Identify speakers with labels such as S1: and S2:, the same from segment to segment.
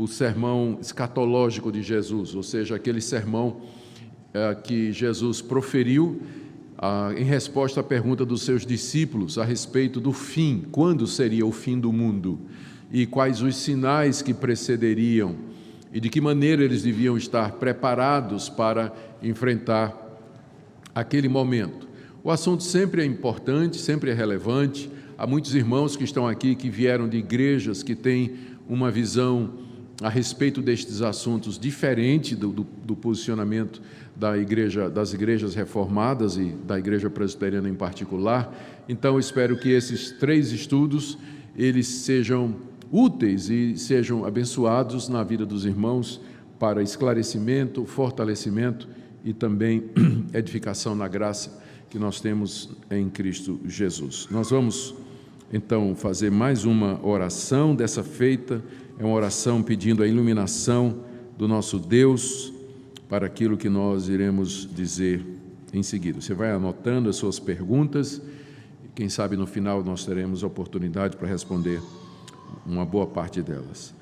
S1: o sermão escatológico de Jesus, ou seja, aquele sermão é, que Jesus proferiu ah, em resposta à pergunta dos seus discípulos a respeito do fim, quando seria o fim do mundo e quais os sinais que precederiam e de que maneira eles deviam estar preparados para enfrentar aquele momento. O assunto sempre é importante, sempre é relevante. Há muitos irmãos que estão aqui que vieram de igrejas que têm uma visão a respeito destes assuntos diferente do, do, do posicionamento da igreja, das igrejas reformadas e da igreja presbiteriana em particular. Então, espero que esses três estudos eles sejam úteis e sejam abençoados na vida dos irmãos para esclarecimento, fortalecimento e também edificação na graça que nós temos em Cristo Jesus. Nós vamos então fazer mais uma oração dessa feita, é uma oração pedindo a iluminação do nosso Deus para aquilo que nós iremos dizer em seguida. Você vai anotando as suas perguntas, e quem sabe no final nós teremos oportunidade para responder uma boa parte delas.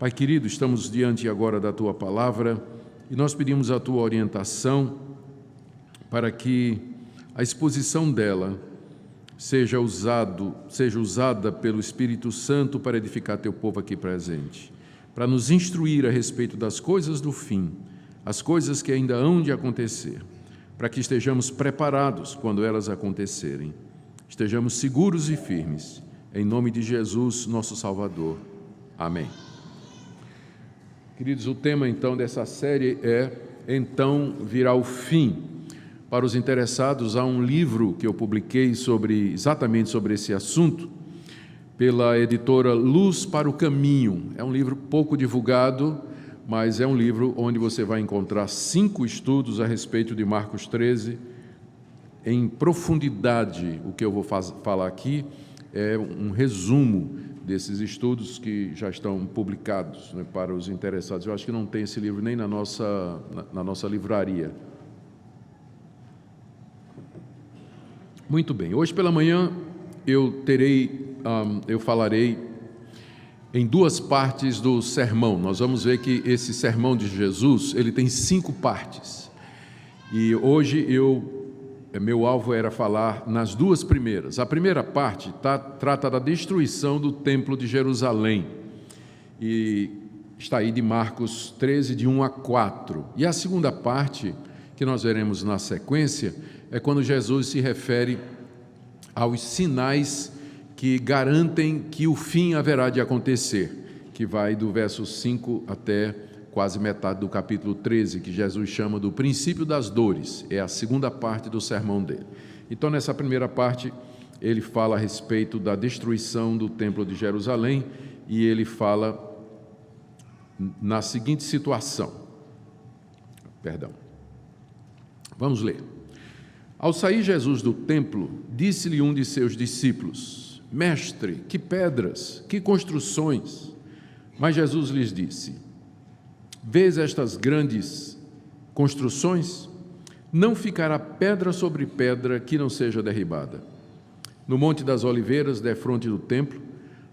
S1: Pai querido, estamos diante agora da tua palavra e nós pedimos a tua orientação para que a exposição dela seja usado, seja usada pelo Espírito Santo para edificar teu povo aqui presente, para nos instruir a respeito das coisas do fim, as coisas que ainda hão de acontecer, para que estejamos preparados quando elas acontecerem, estejamos seguros e firmes em nome de Jesus, nosso Salvador. Amém. Queridos, o tema então dessa série é Então virá o fim. Para os interessados, há um livro que eu publiquei sobre exatamente sobre esse assunto, pela editora Luz para o Caminho. É um livro pouco divulgado, mas é um livro onde você vai encontrar cinco estudos a respeito de Marcos 13, em profundidade, o que eu vou falar aqui é um resumo desses estudos que já estão publicados né, para os interessados. Eu acho que não tem esse livro nem na nossa, na, na nossa livraria. Muito bem, hoje pela manhã eu terei, um, eu falarei em duas partes do sermão. Nós vamos ver que esse sermão de Jesus ele tem cinco partes. E hoje eu é, meu alvo era falar nas duas primeiras. A primeira parte tá, trata da destruição do Templo de Jerusalém, e está aí de Marcos 13, de 1 a 4. E a segunda parte, que nós veremos na sequência, é quando Jesus se refere aos sinais que garantem que o fim haverá de acontecer, que vai do verso 5 até quase metade do capítulo 13, que Jesus chama do princípio das dores, é a segunda parte do sermão dele. Então, nessa primeira parte, ele fala a respeito da destruição do Templo de Jerusalém e ele fala na seguinte situação. Perdão. Vamos ler. Ao sair Jesus do templo, disse-lhe um de seus discípulos: Mestre, que pedras, que construções. Mas Jesus lhes disse: Vês estas grandes construções? Não ficará pedra sobre pedra que não seja derribada. No Monte das Oliveiras, defronte do templo,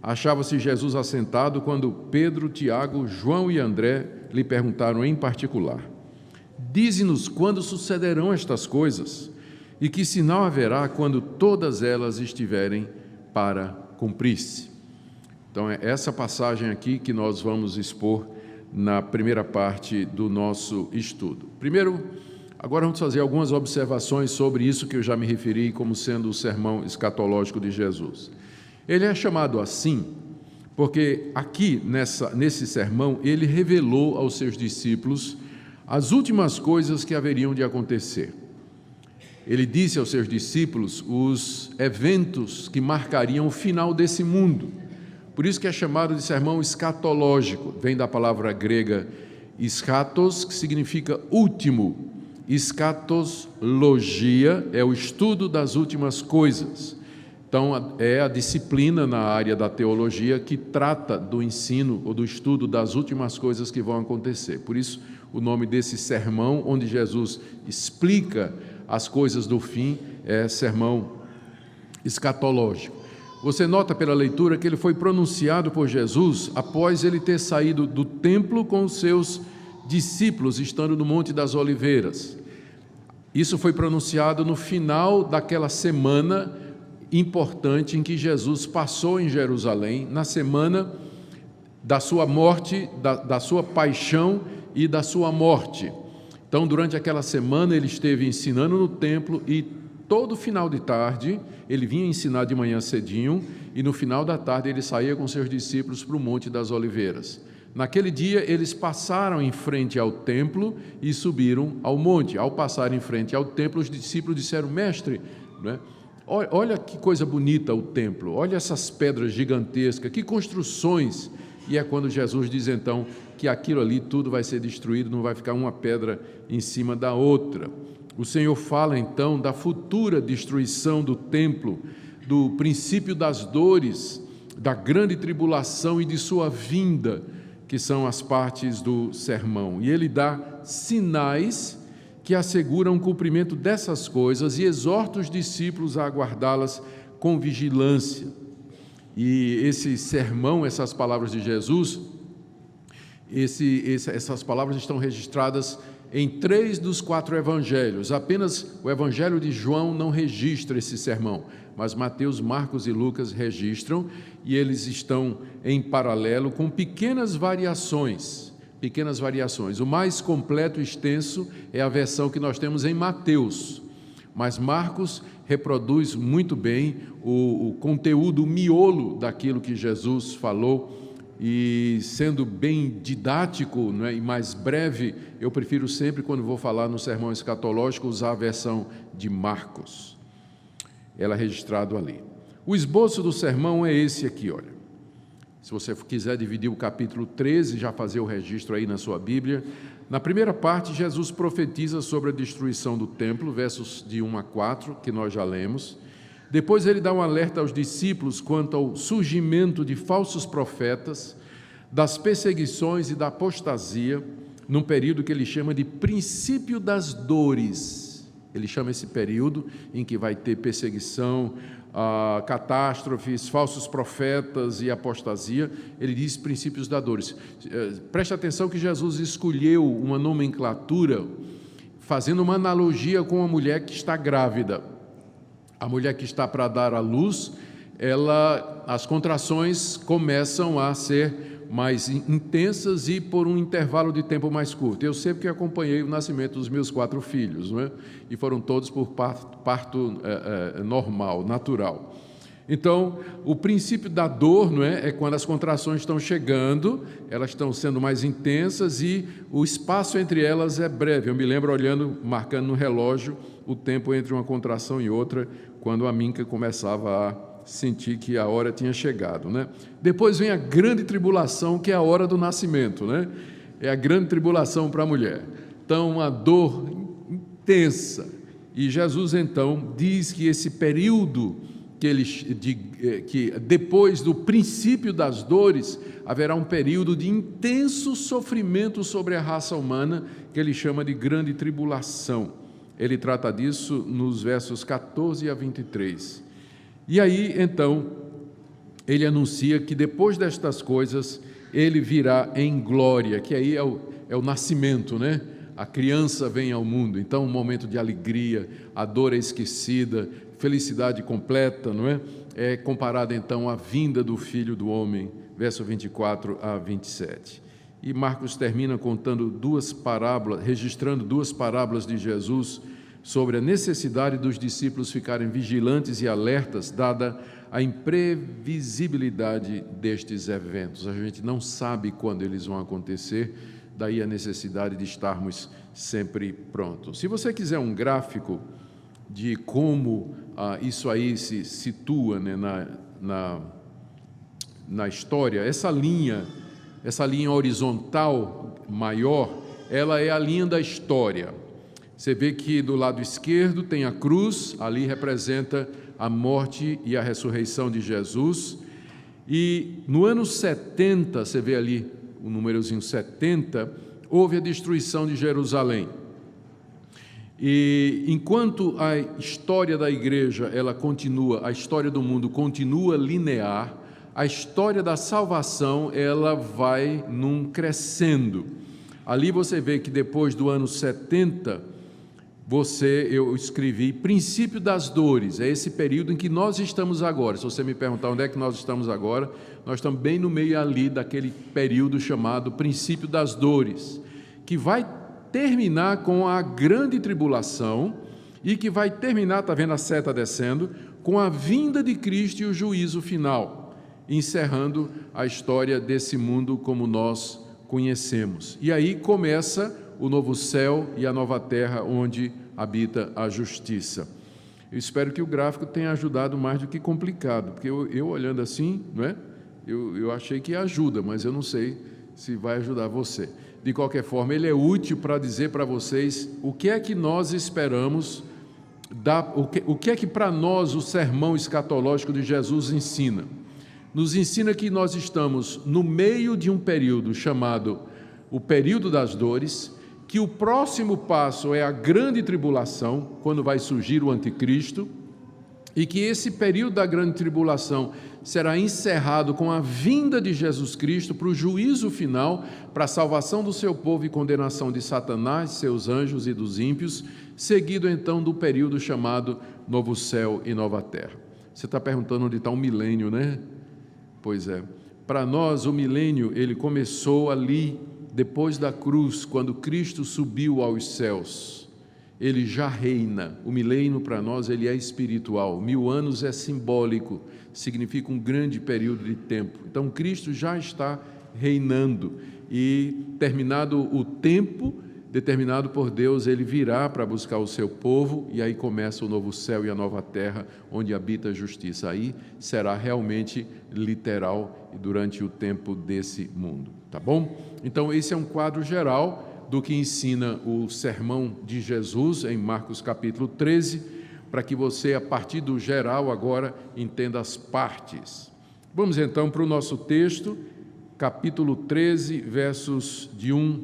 S1: achava-se Jesus assentado quando Pedro, Tiago, João e André lhe perguntaram em particular: Dize-nos quando sucederão estas coisas e que sinal haverá quando todas elas estiverem para cumprir-se. Então, é essa passagem aqui que nós vamos expor na primeira parte do nosso estudo. Primeiro, agora vamos fazer algumas observações sobre isso que eu já me referi como sendo o sermão escatológico de Jesus. Ele é chamado assim porque aqui nessa, nesse sermão ele revelou aos seus discípulos as últimas coisas que haveriam de acontecer. Ele disse aos seus discípulos os eventos que marcariam o final desse mundo por isso que é chamado de sermão escatológico, vem da palavra grega eschatos, que significa último. Escatologia é o estudo das últimas coisas. Então, é a disciplina na área da teologia que trata do ensino ou do estudo das últimas coisas que vão acontecer. Por isso, o nome desse sermão, onde Jesus explica as coisas do fim, é sermão escatológico. Você nota pela leitura que ele foi pronunciado por Jesus após ele ter saído do templo com os seus discípulos, estando no Monte das Oliveiras. Isso foi pronunciado no final daquela semana importante em que Jesus passou em Jerusalém, na semana da sua morte, da, da sua paixão e da sua morte. Então, durante aquela semana, ele esteve ensinando no templo e todo final de tarde ele vinha ensinar de manhã cedinho e no final da tarde ele saía com seus discípulos para o Monte das Oliveiras. Naquele dia eles passaram em frente ao templo e subiram ao monte. Ao passar em frente ao templo, os discípulos disseram: Mestre, né? olha que coisa bonita o templo, olha essas pedras gigantescas, que construções. E é quando Jesus diz então que aquilo ali tudo vai ser destruído, não vai ficar uma pedra em cima da outra. O Senhor fala então da futura destruição do templo, do princípio das dores, da grande tribulação e de sua vinda, que são as partes do sermão. E ele dá sinais que asseguram o cumprimento dessas coisas e exorta os discípulos a aguardá-las com vigilância. E esse sermão, essas palavras de Jesus, esse, esse, essas palavras estão registradas em três dos quatro evangelhos. Apenas o evangelho de João não registra esse sermão, mas Mateus, Marcos e Lucas registram e eles estão em paralelo com pequenas variações. Pequenas variações. O mais completo e extenso é a versão que nós temos em Mateus, mas Marcos reproduz muito bem o, o conteúdo, o miolo daquilo que Jesus falou e sendo bem didático né, e mais breve, eu prefiro sempre, quando vou falar no sermão escatológico, usar a versão de Marcos. Ela é registrado ali. O esboço do sermão é esse aqui, olha. Se você quiser dividir o capítulo 13, já fazer o registro aí na sua Bíblia. Na primeira parte, Jesus profetiza sobre a destruição do templo, versos de 1 a 4, que nós já lemos. Depois ele dá um alerta aos discípulos quanto ao surgimento de falsos profetas, das perseguições e da apostasia, num período que ele chama de princípio das dores. Ele chama esse período em que vai ter perseguição, ah, catástrofes, falsos profetas e apostasia. Ele diz princípios das dores. Eh, preste atenção que Jesus escolheu uma nomenclatura fazendo uma analogia com a mulher que está grávida a mulher que está para dar à luz, ela, as contrações começam a ser mais intensas e por um intervalo de tempo mais curto. Eu sempre que acompanhei o nascimento dos meus quatro filhos, não é? e foram todos por parto, parto é, é, normal, natural. Então, o princípio da dor não é? é quando as contrações estão chegando, elas estão sendo mais intensas e o espaço entre elas é breve. Eu me lembro olhando, marcando no relógio o tempo entre uma contração e outra, quando a Minca começava a sentir que a hora tinha chegado. Né? Depois vem a grande tribulação, que é a hora do nascimento. Né? É a grande tribulação para a mulher. Então, uma dor intensa. E Jesus, então, diz que esse período que, ele, de, eh, que depois do princípio das dores, haverá um período de intenso sofrimento sobre a raça humana, que ele chama de grande tribulação. Ele trata disso nos versos 14 a 23. E aí, então, ele anuncia que depois destas coisas, ele virá em glória, que aí é o, é o nascimento, né? A criança vem ao mundo, então um momento de alegria, a dor é esquecida, felicidade completa, não é? É comparada então à vinda do Filho do Homem, verso 24 a 27. E Marcos termina contando duas parábolas, registrando duas parábolas de Jesus sobre a necessidade dos discípulos ficarem vigilantes e alertas, dada a imprevisibilidade destes eventos. A gente não sabe quando eles vão acontecer, daí a necessidade de estarmos sempre prontos. Se você quiser um gráfico de como ah, isso aí se situa né, na, na, na história, essa linha, essa linha horizontal maior, ela é a linha da história. Você vê que do lado esquerdo tem a cruz, ali representa a morte e a ressurreição de Jesus. E no ano 70, você vê ali o númerozinho 70, houve a destruição de Jerusalém. E enquanto a história da igreja ela continua, a história do mundo continua linear, a história da salvação ela vai num crescendo. Ali você vê que depois do ano 70, você eu escrevi princípio das dores. É esse período em que nós estamos agora. Se você me perguntar onde é que nós estamos agora, nós estamos bem no meio ali daquele período chamado princípio das dores, que vai terminar com a grande tribulação e que vai terminar, está vendo a seta descendo, com a vinda de Cristo e o juízo final, encerrando a história desse mundo como nós conhecemos. E aí começa o novo céu e a nova terra onde habita a justiça. Eu espero que o gráfico tenha ajudado mais do que complicado, porque eu, eu olhando assim, não é? Eu, eu achei que ajuda, mas eu não sei se vai ajudar você de qualquer forma, ele é útil para dizer para vocês o que é que nós esperamos, da, o, que, o que é que para nós o sermão escatológico de Jesus ensina. Nos ensina que nós estamos no meio de um período chamado o período das dores, que o próximo passo é a grande tribulação, quando vai surgir o anticristo, e que esse período da grande tribulação será encerrado com a vinda de Jesus Cristo para o juízo final, para a salvação do seu povo e condenação de Satanás, seus anjos e dos ímpios, seguido então do período chamado Novo Céu e Nova Terra. Você está perguntando onde está o milênio, né? Pois é. Para nós, o milênio, ele começou ali, depois da cruz, quando Cristo subiu aos céus ele já reina. O milênio para nós ele é espiritual. Mil anos é simbólico, significa um grande período de tempo. Então Cristo já está reinando e terminado o tempo determinado por Deus, ele virá para buscar o seu povo e aí começa o novo céu e a nova terra onde habita a justiça. Aí será realmente literal durante o tempo desse mundo, tá bom? Então esse é um quadro geral do que ensina o sermão de Jesus em Marcos capítulo 13, para que você, a partir do geral, agora entenda as partes. Vamos então para o nosso texto, capítulo 13, versos de 1,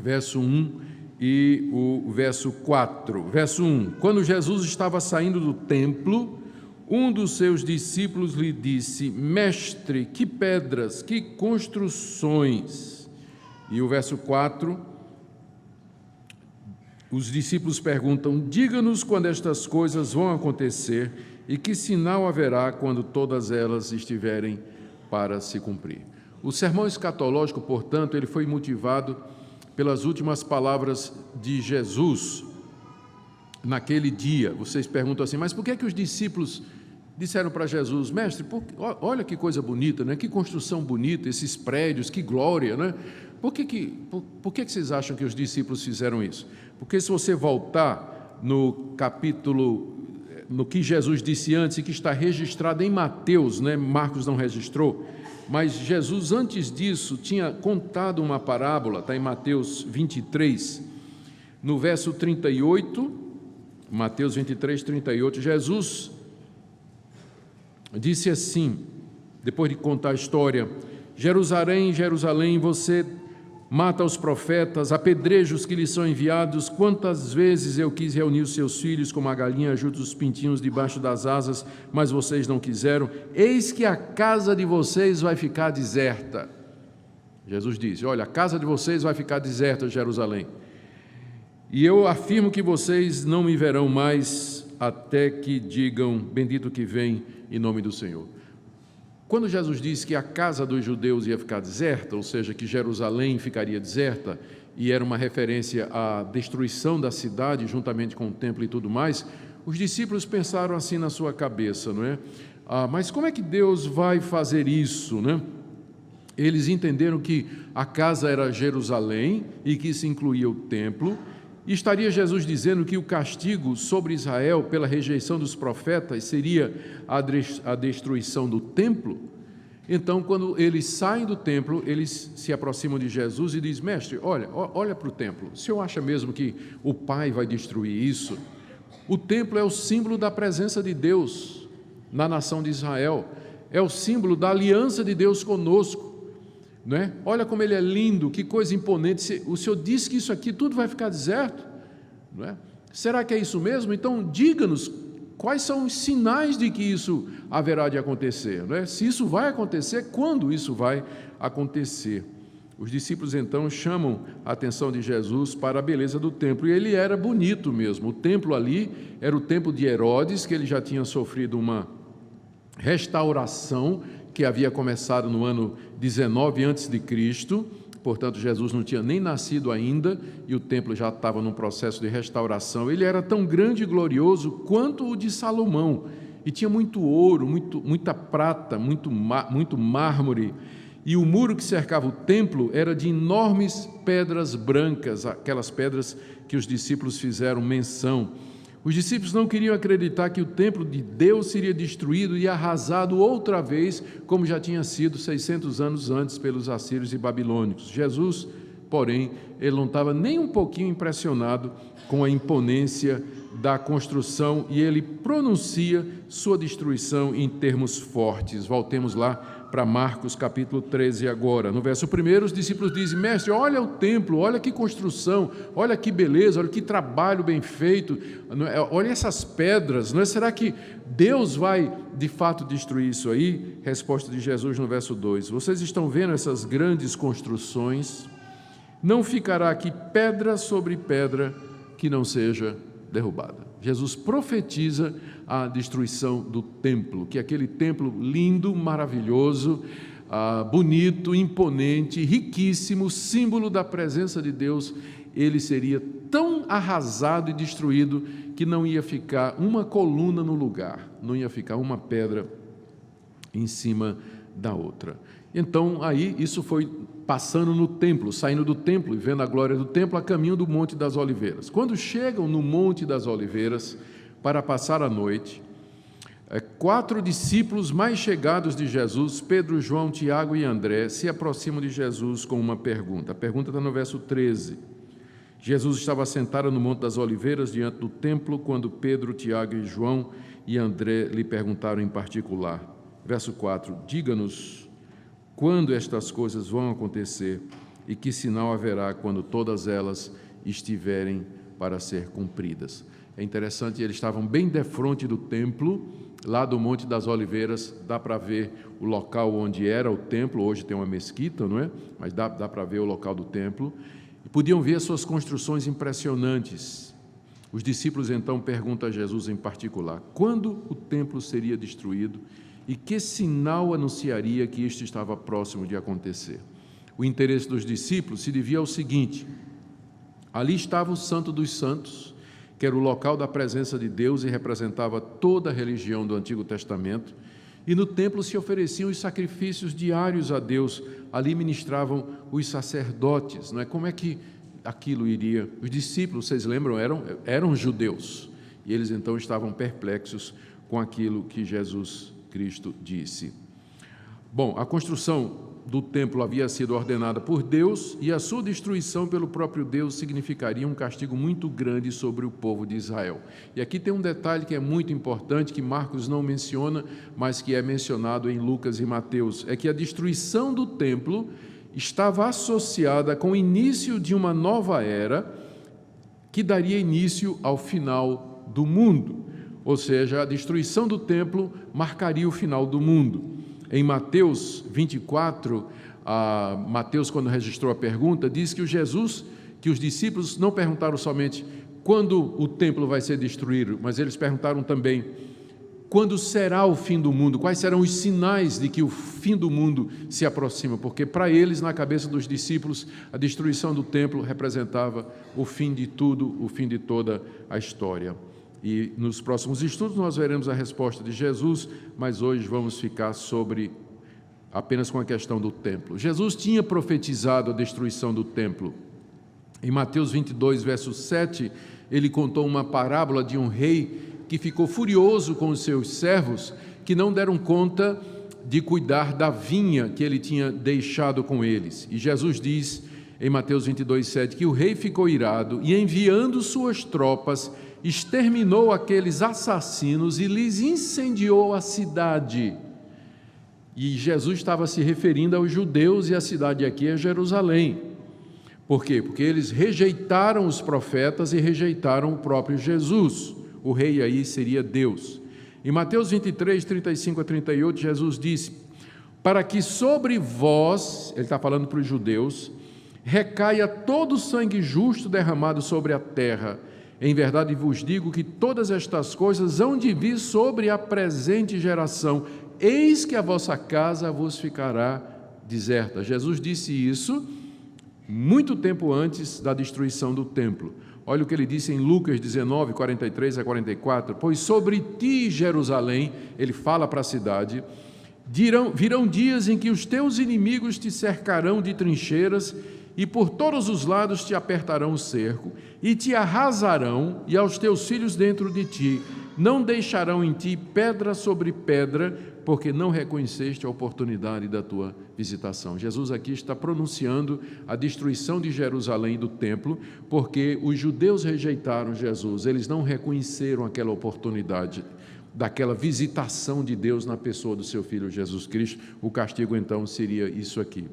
S1: verso 1 e o verso 4. Verso 1: Quando Jesus estava saindo do templo, um dos seus discípulos lhe disse: Mestre, que pedras, que construções e o verso 4, os discípulos perguntam: Diga-nos quando estas coisas vão acontecer e que sinal haverá quando todas elas estiverem para se cumprir. O sermão escatológico, portanto, ele foi motivado pelas últimas palavras de Jesus naquele dia. Vocês perguntam assim: mas por que, é que os discípulos disseram para Jesus, mestre, por, olha que coisa bonita, né? que construção bonita, esses prédios, que glória, né? Por que, que, por, por que, que vocês acham que os discípulos fizeram isso? Porque se você voltar no capítulo, no que Jesus disse antes e que está registrado em Mateus, né? Marcos não registrou, mas Jesus antes disso tinha contado uma parábola, está em Mateus 23, no verso 38, Mateus 23, 38, Jesus disse assim, depois de contar a história: Jerusalém, Jerusalém, você mata os profetas, apedreja os que lhes são enviados. Quantas vezes eu quis reunir os seus filhos como a galinha junto os pintinhos debaixo das asas, mas vocês não quiseram. Eis que a casa de vocês vai ficar deserta. Jesus disse: Olha, a casa de vocês vai ficar deserta, Jerusalém. E eu afirmo que vocês não me verão mais até que digam: Bendito que vem em nome do Senhor. Quando Jesus disse que a casa dos judeus ia ficar deserta, ou seja, que Jerusalém ficaria deserta, e era uma referência à destruição da cidade juntamente com o templo e tudo mais, os discípulos pensaram assim na sua cabeça, não é? Ah, mas como é que Deus vai fazer isso, né? Eles entenderam que a casa era Jerusalém e que isso incluía o templo, e estaria Jesus dizendo que o castigo sobre Israel pela rejeição dos profetas seria a destruição do templo? Então, quando eles saem do templo, eles se aproximam de Jesus e diz: Mestre, olha, olha para o templo. O senhor acha mesmo que o Pai vai destruir isso? O templo é o símbolo da presença de Deus na nação de Israel, é o símbolo da aliança de Deus conosco. Não é? Olha como ele é lindo, que coisa imponente. O Senhor disse que isso aqui tudo vai ficar deserto. não é? Será que é isso mesmo? Então, diga-nos quais são os sinais de que isso haverá de acontecer, não é? Se isso vai acontecer, quando isso vai acontecer? Os discípulos então chamam a atenção de Jesus para a beleza do templo, e ele era bonito mesmo. O templo ali era o templo de Herodes, que ele já tinha sofrido uma restauração que havia começado no ano 19 antes de Cristo. Portanto, Jesus não tinha nem nascido ainda e o templo já estava num processo de restauração. Ele era tão grande e glorioso quanto o de Salomão, e tinha muito ouro, muito, muita prata, muito, muito mármore e o muro que cercava o templo era de enormes pedras brancas, aquelas pedras que os discípulos fizeram menção. Os discípulos não queriam acreditar que o templo de Deus seria destruído e arrasado outra vez, como já tinha sido 600 anos antes pelos assírios e babilônicos. Jesus, porém, ele não estava nem um pouquinho impressionado com a imponência da construção e ele pronuncia sua destruição em termos fortes. Voltemos lá para Marcos capítulo 13 agora. No verso 1, os discípulos dizem: Mestre, olha o templo, olha que construção, olha que beleza, olha que trabalho bem feito, é? olha essas pedras, não é? Será que Deus vai de fato destruir isso aí? Resposta de Jesus no verso 2: Vocês estão vendo essas grandes construções? Não ficará aqui pedra sobre pedra que não seja derrubada. Jesus profetiza a destruição do templo, que é aquele templo lindo, maravilhoso, ah, bonito, imponente, riquíssimo, símbolo da presença de Deus, ele seria tão arrasado e destruído que não ia ficar uma coluna no lugar, não ia ficar uma pedra em cima da outra. Então, aí, isso foi passando no templo, saindo do templo e vendo a glória do templo a caminho do Monte das Oliveiras. Quando chegam no Monte das Oliveiras para passar a noite, é, quatro discípulos mais chegados de Jesus, Pedro, João, Tiago e André, se aproximam de Jesus com uma pergunta. A pergunta está no verso 13. Jesus estava sentado no Monte das Oliveiras, diante do templo, quando Pedro, Tiago e João e André lhe perguntaram em particular. Verso 4: Diga-nos quando estas coisas vão acontecer e que sinal haverá quando todas elas estiverem para ser cumpridas. É interessante, eles estavam bem defronte do templo, lá do Monte das Oliveiras, dá para ver o local onde era o templo, hoje tem uma mesquita, não é? Mas dá, dá para ver o local do templo. E podiam ver as suas construções impressionantes. Os discípulos então perguntam a Jesus em particular: quando o templo seria destruído e que sinal anunciaria que isto estava próximo de acontecer? O interesse dos discípulos se devia ao seguinte: ali estava o Santo dos Santos, que era o local da presença de Deus e representava toda a religião do Antigo Testamento, e no templo se ofereciam os sacrifícios diários a Deus, ali ministravam os sacerdotes, não é? Como é que aquilo iria? Os discípulos, vocês lembram, eram, eram judeus, e eles então estavam perplexos com aquilo que Jesus Cristo disse. Bom, a construção do templo havia sido ordenada por Deus e a sua destruição pelo próprio Deus significaria um castigo muito grande sobre o povo de Israel. E aqui tem um detalhe que é muito importante que Marcos não menciona, mas que é mencionado em Lucas e Mateus, é que a destruição do templo estava associada com o início de uma nova era que daria início ao final do mundo ou seja, a destruição do templo marcaria o final do mundo. Em Mateus 24, a Mateus, quando registrou a pergunta, diz que o Jesus, que os discípulos não perguntaram somente quando o templo vai ser destruído, mas eles perguntaram também quando será o fim do mundo, quais serão os sinais de que o fim do mundo se aproxima, porque para eles, na cabeça dos discípulos, a destruição do templo representava o fim de tudo, o fim de toda a história. E nos próximos estudos nós veremos a resposta de Jesus, mas hoje vamos ficar sobre apenas com a questão do templo. Jesus tinha profetizado a destruição do templo. Em Mateus 22, verso 7, ele contou uma parábola de um rei que ficou furioso com os seus servos que não deram conta de cuidar da vinha que ele tinha deixado com eles. E Jesus diz em Mateus 22, 7 que o rei ficou irado e enviando suas tropas exterminou aqueles assassinos e lhes incendiou a cidade. E Jesus estava se referindo aos judeus e a cidade aqui é Jerusalém. Por quê? Porque eles rejeitaram os profetas e rejeitaram o próprio Jesus. O rei aí seria Deus. Em Mateus 23, 35 a 38, Jesus disse: Para que sobre vós, ele está falando para os judeus, recaia todo o sangue justo derramado sobre a terra. Em verdade vos digo que todas estas coisas hão de vir sobre a presente geração. Eis que a vossa casa vos ficará deserta. Jesus disse isso muito tempo antes da destruição do templo. Olha o que ele disse em Lucas 19, 43 a 44. Pois sobre ti, Jerusalém, ele fala para a cidade, dirão, virão dias em que os teus inimigos te cercarão de trincheiras e por todos os lados te apertarão o cerco, e te arrasarão, e aos teus filhos dentro de ti. Não deixarão em ti pedra sobre pedra, porque não reconheceste a oportunidade da tua visitação. Jesus aqui está pronunciando a destruição de Jerusalém e do templo, porque os judeus rejeitaram Jesus, eles não reconheceram aquela oportunidade daquela visitação de Deus na pessoa do seu filho Jesus Cristo. O castigo então seria isso aqui.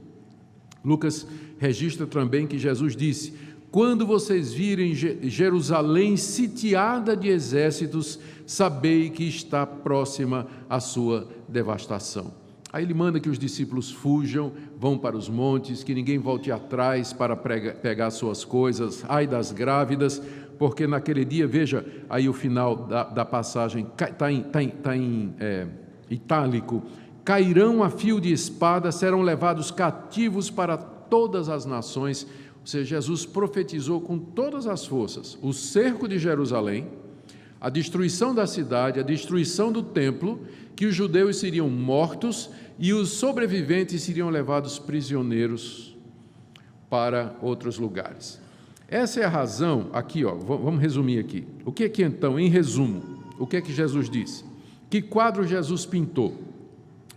S1: Lucas registra também que Jesus disse: Quando vocês virem Jerusalém sitiada de exércitos, sabei que está próxima a sua devastação. Aí ele manda que os discípulos fujam, vão para os montes, que ninguém volte atrás para pegar suas coisas, ai das grávidas, porque naquele dia, veja aí o final da, da passagem, está em, tá em, tá em é, itálico, cairão a fio de espada, serão levados cativos para todas as nações. Ou seja, Jesus profetizou com todas as forças o cerco de Jerusalém, a destruição da cidade, a destruição do templo, que os judeus seriam mortos e os sobreviventes seriam levados prisioneiros para outros lugares. Essa é a razão, aqui, ó, vamos resumir aqui. O que é que então, em resumo, o que é que Jesus disse? Que quadro Jesus pintou?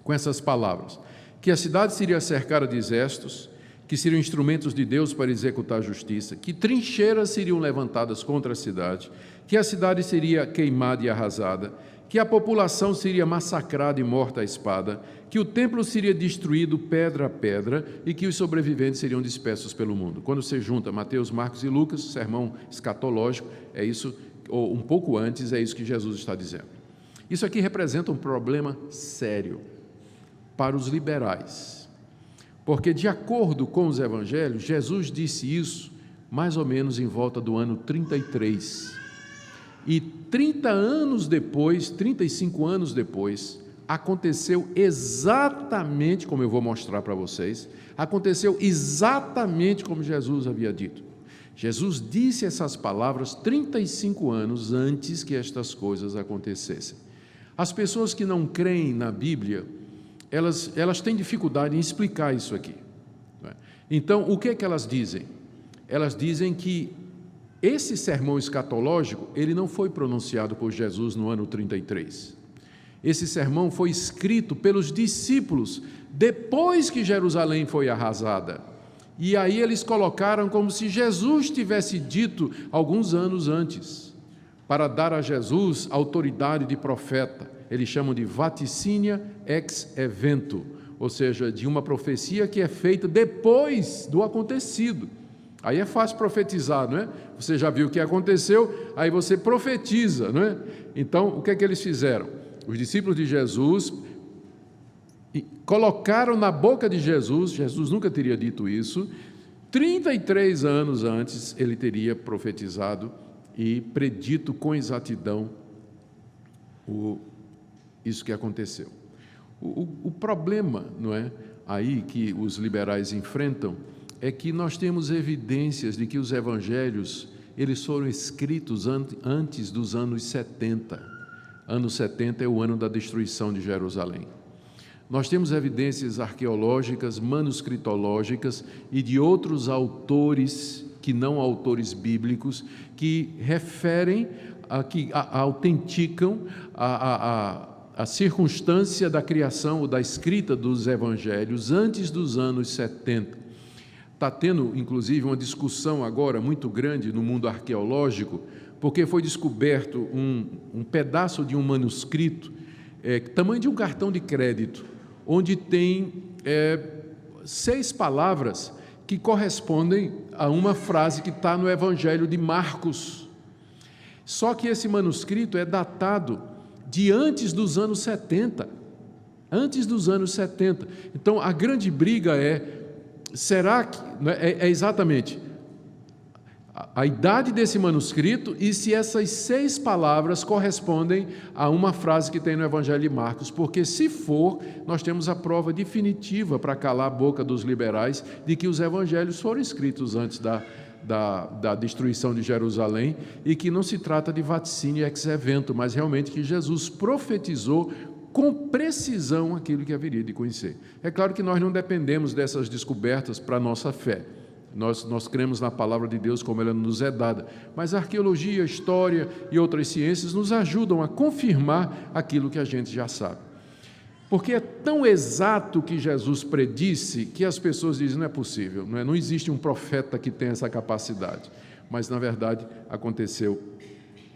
S1: Com essas palavras: que a cidade seria cercada de exércitos, que seriam instrumentos de Deus para executar a justiça, que trincheiras seriam levantadas contra a cidade, que a cidade seria queimada e arrasada, que a população seria massacrada e morta à espada, que o templo seria destruído pedra a pedra e que os sobreviventes seriam dispersos pelo mundo. Quando você junta Mateus, Marcos e Lucas, sermão escatológico, é isso, ou um pouco antes, é isso que Jesus está dizendo. Isso aqui representa um problema sério para os liberais. Porque, de acordo com os evangelhos, Jesus disse isso mais ou menos em volta do ano 33. E 30 anos depois, 35 anos depois, aconteceu exatamente como eu vou mostrar para vocês, aconteceu exatamente como Jesus havia dito. Jesus disse essas palavras 35 anos antes que estas coisas acontecessem. As pessoas que não creem na Bíblia, elas, elas têm dificuldade em explicar isso aqui. É? Então, o que é que elas dizem? Elas dizem que esse sermão escatológico, ele não foi pronunciado por Jesus no ano 33. Esse sermão foi escrito pelos discípulos depois que Jerusalém foi arrasada. E aí eles colocaram como se Jesus tivesse dito alguns anos antes, para dar a Jesus autoridade de profeta eles chamam de vaticínia ex evento, ou seja, de uma profecia que é feita depois do acontecido. Aí é fácil profetizar, não é? Você já viu o que aconteceu, aí você profetiza, não é? Então, o que é que eles fizeram? Os discípulos de Jesus colocaram na boca de Jesus, Jesus nunca teria dito isso, 33 anos antes ele teria profetizado e predito com exatidão o isso que aconteceu. O, o, problema, não é, aí que os liberais enfrentam é que nós temos evidências de que os evangelhos eles foram escritos antes dos anos 70. Ano 70 é o ano da destruição de Jerusalém. Nós temos evidências arqueológicas, manuscritológicas e de outros autores que não autores bíblicos que referem, a, que a, a autenticam a, a a circunstância da criação ou da escrita dos evangelhos antes dos anos 70. Está tendo, inclusive, uma discussão agora muito grande no mundo arqueológico, porque foi descoberto um, um pedaço de um manuscrito, é, tamanho de um cartão de crédito, onde tem é, seis palavras que correspondem a uma frase que está no Evangelho de Marcos. Só que esse manuscrito é datado de antes dos anos 70. Antes dos anos 70. Então a grande briga é: será que. Né, é, é exatamente a idade desse manuscrito e se essas seis palavras correspondem a uma frase que tem no Evangelho de Marcos, porque se for, nós temos a prova definitiva para calar a boca dos liberais de que os evangelhos foram escritos antes da, da, da destruição de Jerusalém e que não se trata de vaticínio ex evento, mas realmente que Jesus profetizou com precisão aquilo que haveria de conhecer. É claro que nós não dependemos dessas descobertas para a nossa fé. Nós, nós cremos na palavra de Deus como ela nos é dada, mas a arqueologia, a história e outras ciências nos ajudam a confirmar aquilo que a gente já sabe. Porque é tão exato que Jesus predisse que as pessoas dizem não é possível, não, é? não existe um profeta que tenha essa capacidade. Mas na verdade aconteceu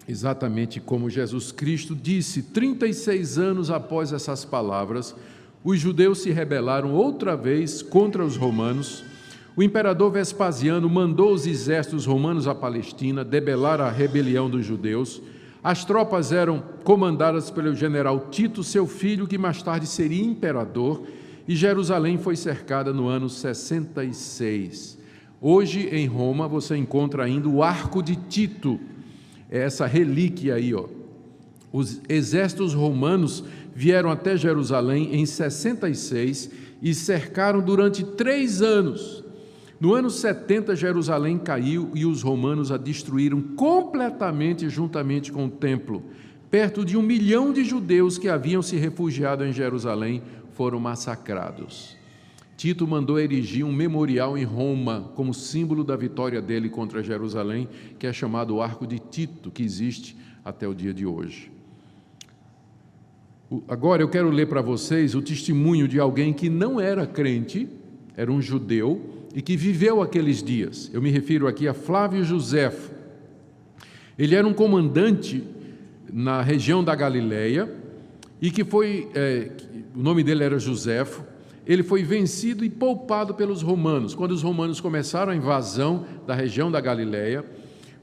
S1: exatamente como Jesus Cristo disse, 36 anos após essas palavras, os judeus se rebelaram outra vez contra os romanos o imperador Vespasiano mandou os exércitos romanos à Palestina debelar a rebelião dos judeus. As tropas eram comandadas pelo general Tito, seu filho, que mais tarde seria imperador, e Jerusalém foi cercada no ano 66. Hoje, em Roma, você encontra ainda o Arco de Tito, é essa relíquia aí, ó. Os exércitos romanos vieram até Jerusalém em 66 e cercaram durante três anos no ano 70, Jerusalém caiu e os romanos a destruíram completamente juntamente com o templo. Perto de um milhão de judeus que haviam se refugiado em Jerusalém foram massacrados. Tito mandou erigir um memorial em Roma como símbolo da vitória dele contra Jerusalém, que é chamado o Arco de Tito, que existe até o dia de hoje. Agora eu quero ler para vocês o testemunho de alguém que não era crente, era um judeu, e que viveu aqueles dias. Eu me refiro aqui a Flávio Josefo. Ele era um comandante na região da Galileia e que foi, é, o nome dele era Josefo. Ele foi vencido e poupado pelos romanos. Quando os romanos começaram a invasão da região da Galileia,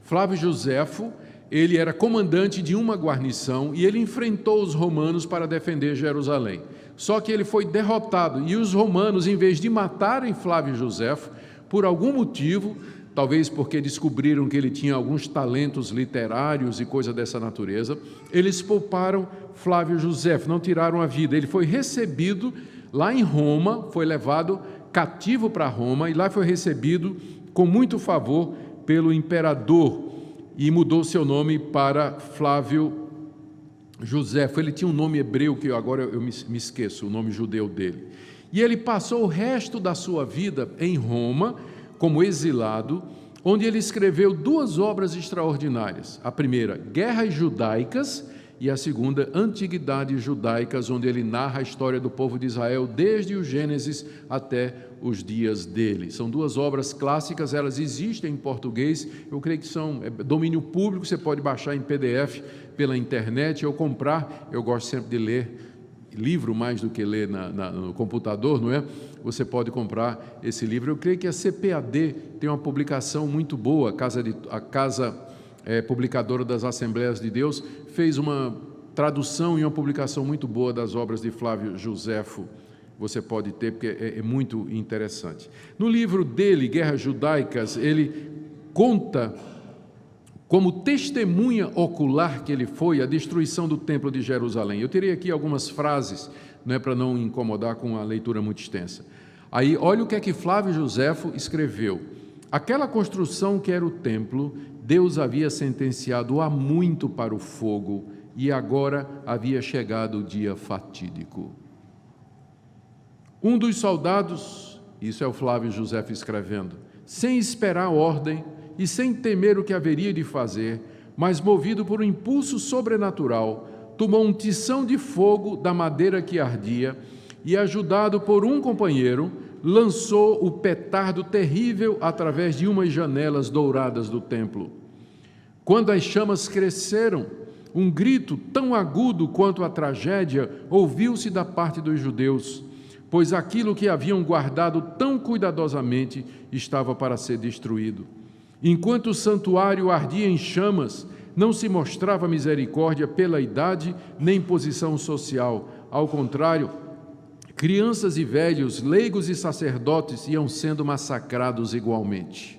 S1: Flávio Josefo, ele era comandante de uma guarnição e ele enfrentou os romanos para defender Jerusalém. Só que ele foi derrotado e os romanos, em vez de matarem Flávio Josefo, por algum motivo, talvez porque descobriram que ele tinha alguns talentos literários e coisa dessa natureza, eles pouparam Flávio Josefo, não tiraram a vida. Ele foi recebido lá em Roma, foi levado cativo para Roma e lá foi recebido com muito favor pelo imperador e mudou seu nome para Flávio José, ele tinha um nome hebreu que agora eu me, esqueço, o nome judeu dele. E ele passou o resto da sua vida em Roma, como exilado, onde ele escreveu duas obras extraordinárias. A primeira, Guerras Judaicas, e a segunda, Antiguidades Judaicas, onde ele narra a história do povo de Israel desde o Gênesis até os dias dele. São duas obras clássicas, elas existem em português, eu creio que são é, domínio público, você pode baixar em PDF pela internet ou comprar. Eu gosto sempre de ler livro mais do que ler na, na, no computador, não é? Você pode comprar esse livro. Eu creio que a CPAD tem uma publicação muito boa, a Casa, de, a casa é, Publicadora das Assembleias de Deus fez uma tradução e uma publicação muito boa das obras de Flávio Josefo. Você pode ter, porque é, é muito interessante. No livro dele, Guerras Judaicas, ele conta como testemunha ocular que ele foi a destruição do templo de Jerusalém. Eu teria aqui algumas frases, não é para não incomodar com a leitura muito extensa. Aí, olha o que é que Flávio Josefo escreveu. Aquela construção que era o templo Deus havia sentenciado há muito para o fogo e agora havia chegado o dia fatídico. Um dos soldados, isso é o Flávio José escrevendo, sem esperar ordem e sem temer o que haveria de fazer, mas movido por um impulso sobrenatural, tomou um tição de fogo da madeira que ardia e, ajudado por um companheiro, lançou o petardo terrível através de umas janelas douradas do templo. Quando as chamas cresceram, um grito tão agudo quanto a tragédia ouviu-se da parte dos judeus, pois aquilo que haviam guardado tão cuidadosamente estava para ser destruído. Enquanto o santuário ardia em chamas, não se mostrava misericórdia pela idade nem posição social. Ao contrário, crianças e velhos, leigos e sacerdotes iam sendo massacrados igualmente.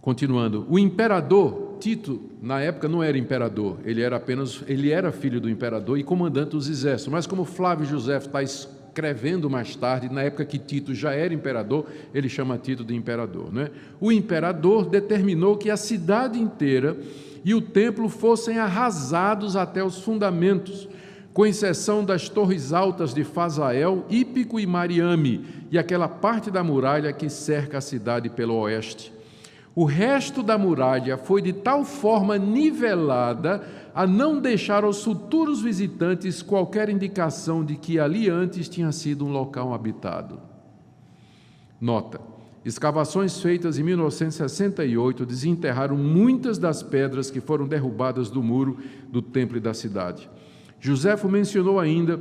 S1: Continuando, o imperador Tito, na época não era imperador, ele era apenas, ele era filho do imperador e comandante dos exércitos, mas como Flávio José está escrevendo mais tarde, na época que Tito já era imperador, ele chama Tito de imperador. Né? O imperador determinou que a cidade inteira e o templo fossem arrasados até os fundamentos, com exceção das torres altas de Fazael, Ípico e Mariame, e aquela parte da muralha que cerca a cidade pelo oeste. O resto da muralha foi de tal forma nivelada a não deixar aos futuros visitantes qualquer indicação de que ali antes tinha sido um local habitado. Nota: escavações feitas em 1968 desenterraram muitas das pedras que foram derrubadas do muro do templo e da cidade. Joséfo mencionou ainda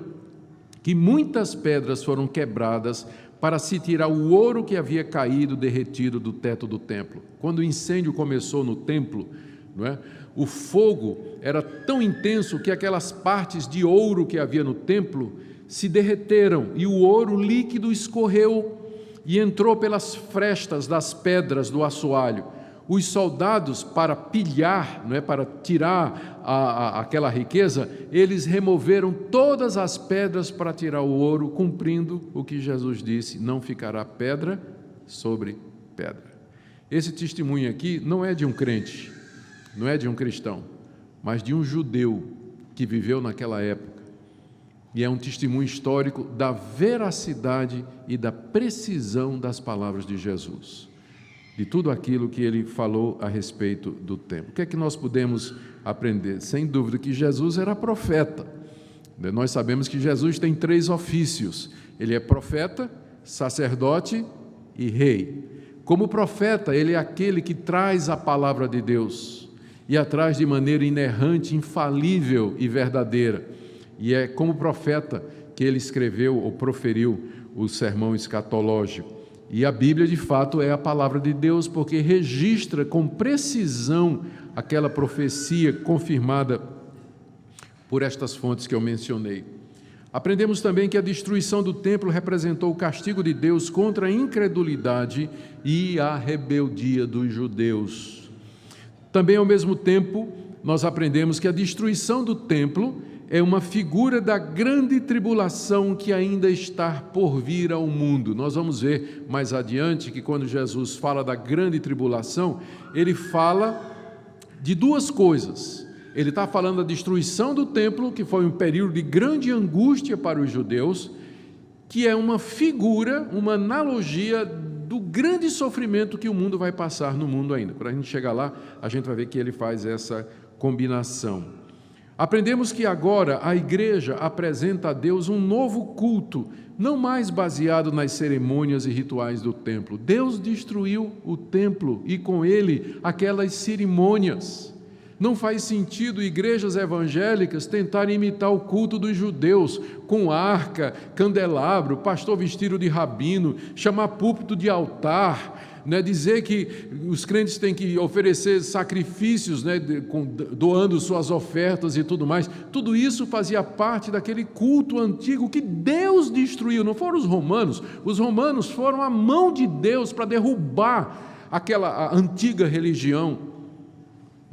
S1: que muitas pedras foram quebradas para se tirar o ouro que havia caído derretido do teto do templo. Quando o incêndio começou no templo, é? o fogo era tão intenso que aquelas partes de ouro que havia no templo se derreteram e o ouro líquido escorreu e entrou pelas frestas das pedras do assoalho. Os soldados, para pilhar, não é, para tirar a, a, aquela riqueza, eles removeram todas as pedras para tirar o ouro, cumprindo o que Jesus disse: não ficará pedra sobre pedra. Esse testemunho aqui não é de um crente, não é de um cristão, mas de um judeu que viveu naquela época. E é um testemunho histórico da veracidade e da precisão das palavras de Jesus, de tudo aquilo que ele falou a respeito do tempo. O que é que nós podemos aprender? Sem dúvida que Jesus era profeta. Nós sabemos que Jesus tem três ofícios: ele é profeta, sacerdote e rei. Como profeta, ele é aquele que traz a palavra de Deus e atrás de maneira inerrante, infalível e verdadeira. E é como profeta que ele escreveu ou proferiu o sermão escatológico. E a Bíblia, de fato, é a palavra de Deus, porque registra com precisão aquela profecia confirmada por estas fontes que eu mencionei. Aprendemos também que a destruição do templo representou o castigo de Deus contra a incredulidade e a rebeldia dos judeus. Também, ao mesmo tempo, nós aprendemos que a destruição do templo é uma figura da grande tribulação que ainda está por vir ao mundo. Nós vamos ver mais adiante que quando Jesus fala da grande tribulação, ele fala de duas coisas. Ele está falando da destruição do templo, que foi um período de grande angústia para os judeus, que é uma figura, uma analogia do grande sofrimento que o mundo vai passar no mundo ainda. Quando a gente chegar lá, a gente vai ver que ele faz essa combinação. Aprendemos que agora a igreja apresenta a Deus um novo culto, não mais baseado nas cerimônias e rituais do templo. Deus destruiu o templo e com ele aquelas cerimônias. Não faz sentido igrejas evangélicas tentarem imitar o culto dos judeus, com arca, candelabro, pastor vestido de rabino, chamar púlpito de altar, né, dizer que os crentes têm que oferecer sacrifícios, né, doando suas ofertas e tudo mais. Tudo isso fazia parte daquele culto antigo que Deus destruiu, não foram os romanos. Os romanos foram a mão de Deus para derrubar aquela antiga religião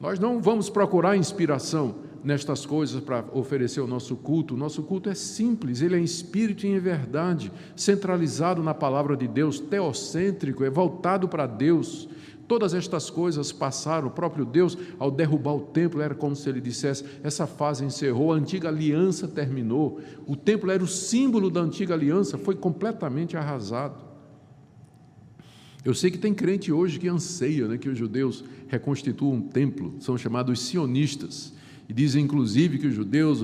S1: nós não vamos procurar inspiração nestas coisas para oferecer o nosso culto. O nosso culto é simples, ele é em espírito e em verdade, centralizado na palavra de Deus, teocêntrico, é voltado para Deus. Todas estas coisas passaram, o próprio Deus, ao derrubar o templo, era como se ele dissesse: essa fase encerrou, a antiga aliança terminou. O templo era o símbolo da antiga aliança, foi completamente arrasado. Eu sei que tem crente hoje que anseia né, que os judeus reconstituam um templo, são chamados sionistas. Dizem, inclusive, que os judeus.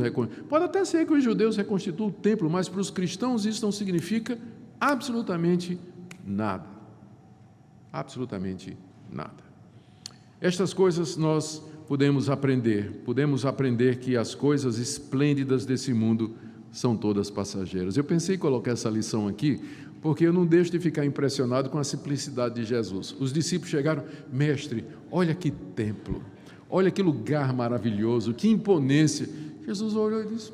S1: Pode até ser que os judeus reconstituam o templo, mas para os cristãos isso não significa absolutamente nada. Absolutamente nada. Estas coisas nós podemos aprender. Podemos aprender que as coisas esplêndidas desse mundo são todas passageiras. Eu pensei em colocar essa lição aqui, porque eu não deixo de ficar impressionado com a simplicidade de Jesus. Os discípulos chegaram, mestre, olha que templo, olha que lugar maravilhoso, que imponência. Jesus olhou e disse: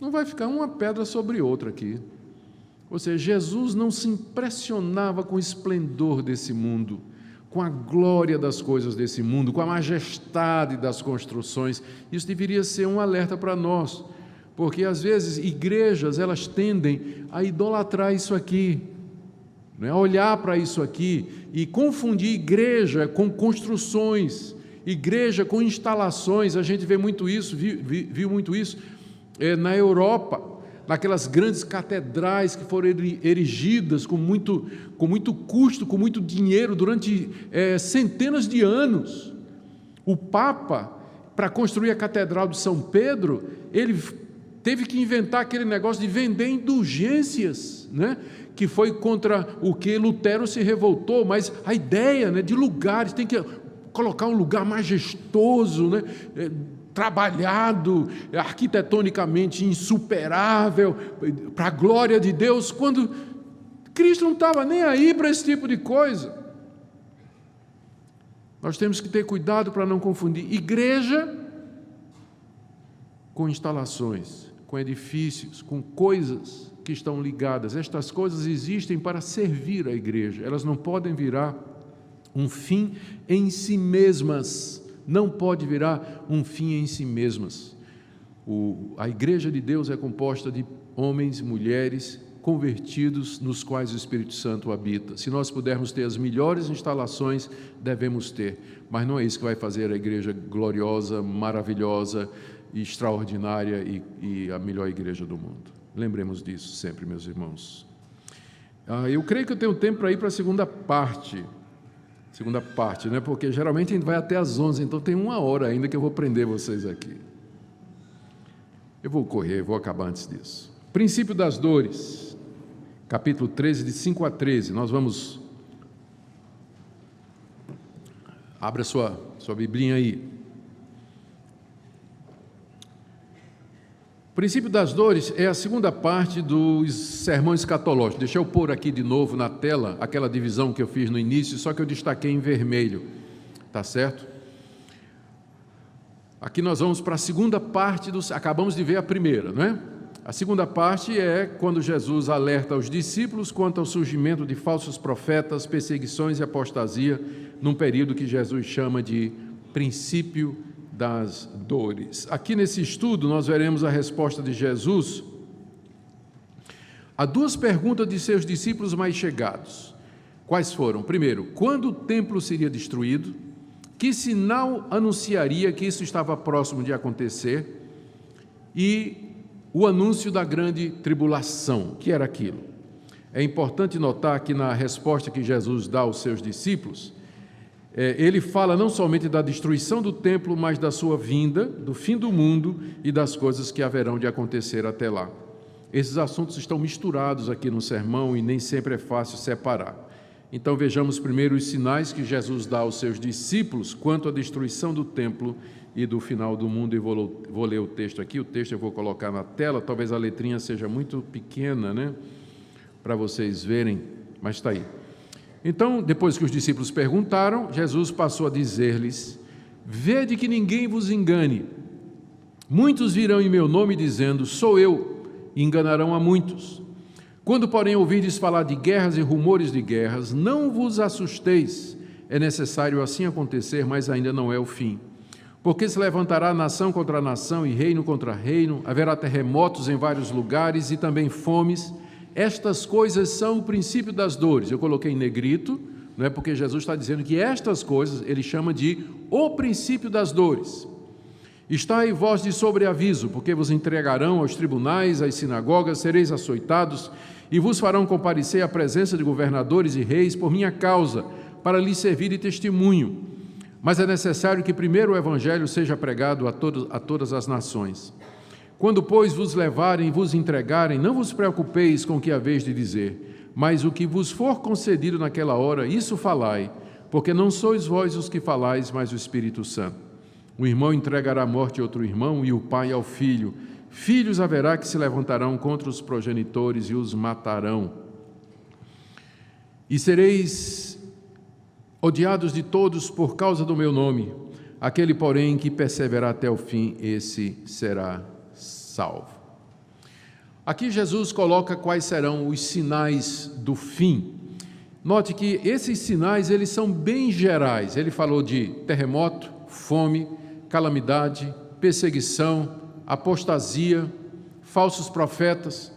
S1: não vai ficar uma pedra sobre outra aqui. Ou seja, Jesus não se impressionava com o esplendor desse mundo, com a glória das coisas desse mundo, com a majestade das construções. Isso deveria ser um alerta para nós, porque às vezes igrejas elas tendem a idolatrar isso aqui, né? a olhar para isso aqui e confundir igreja com construções, igreja com instalações. A gente vê muito isso, viu, viu muito isso é, na Europa naquelas grandes catedrais que foram erigidas com muito, com muito custo, com muito dinheiro durante é, centenas de anos. O Papa, para construir a Catedral de São Pedro, ele teve que inventar aquele negócio de vender indulgências, né? que foi contra o que Lutero se revoltou, mas a ideia né, de lugares, tem que colocar um lugar majestoso, né? É, trabalhado, arquitetonicamente insuperável, para a glória de Deus, quando Cristo não estava nem aí para esse tipo de coisa. Nós temos que ter cuidado para não confundir igreja com instalações, com edifícios, com coisas que estão ligadas. Estas coisas existem para servir a igreja, elas não podem virar um fim em si mesmas não pode virar um fim em si mesmas. O, a igreja de Deus é composta de homens e mulheres convertidos nos quais o Espírito Santo habita. Se nós pudermos ter as melhores instalações, devemos ter, mas não é isso que vai fazer a igreja gloriosa, maravilhosa, extraordinária e, e a melhor igreja do mundo. Lembremos disso sempre, meus irmãos. Ah, eu creio que eu tenho tempo para ir para a segunda parte segunda parte, né? porque geralmente a gente vai até às 11, então tem uma hora ainda que eu vou prender vocês aqui. Eu vou correr, vou acabar antes disso. Princípio das dores, capítulo 13, de 5 a 13. Nós vamos. Abra sua, sua Biblinha aí. O princípio das dores é a segunda parte dos sermões escatológicos. Deixa eu pôr aqui de novo na tela aquela divisão que eu fiz no início, só que eu destaquei em vermelho. Tá certo? Aqui nós vamos para a segunda parte dos. Acabamos de ver a primeira, não é? A segunda parte é quando Jesus alerta os discípulos quanto ao surgimento de falsos profetas, perseguições e apostasia, num período que Jesus chama de princípio das dores. Aqui nesse estudo, nós veremos a resposta de Jesus a duas perguntas de seus discípulos mais chegados. Quais foram? Primeiro, quando o templo seria destruído? Que sinal anunciaria que isso estava próximo de acontecer? E o anúncio da grande tribulação, que era aquilo? É importante notar que na resposta que Jesus dá aos seus discípulos, ele fala não somente da destruição do templo, mas da sua vinda, do fim do mundo e das coisas que haverão de acontecer até lá. Esses assuntos estão misturados aqui no sermão e nem sempre é fácil separar. Então vejamos primeiro os sinais que Jesus dá aos seus discípulos quanto à destruição do templo e do final do mundo. E vou, vou ler o texto aqui, o texto eu vou colocar na tela, talvez a letrinha seja muito pequena, né? Para vocês verem, mas está aí. Então, depois que os discípulos perguntaram, Jesus passou a dizer-lhes: Vede que ninguém vos engane. Muitos virão em meu nome dizendo: Sou eu, e enganarão a muitos. Quando, porém, ouvirdes falar de guerras e rumores de guerras, não vos assusteis. É necessário assim acontecer, mas ainda não é o fim. Porque se levantará nação contra nação e reino contra reino, haverá terremotos em vários lugares e também fomes estas coisas são o princípio das dores. Eu coloquei em negrito, não é porque Jesus está dizendo que estas coisas ele chama de o princípio das dores. Está aí vós de sobreaviso, porque vos entregarão aos tribunais, às sinagogas, sereis açoitados e vos farão comparecer à presença de governadores e reis por minha causa, para lhes servir de testemunho. Mas é necessário que primeiro o evangelho seja pregado a, todos, a todas as nações. Quando, pois, vos levarem e vos entregarem, não vos preocupeis com o que haveis de dizer, mas o que vos for concedido naquela hora, isso falai, porque não sois vós os que falais, mas o Espírito Santo. O irmão entregará à morte outro irmão, e o pai ao filho. Filhos haverá que se levantarão contra os progenitores e os matarão. E sereis odiados de todos por causa do meu nome. Aquele, porém, que perseverar até o fim, esse será salvo. Aqui Jesus coloca quais serão os sinais do fim. Note que esses sinais eles são bem gerais. Ele falou de terremoto, fome, calamidade, perseguição, apostasia, falsos profetas.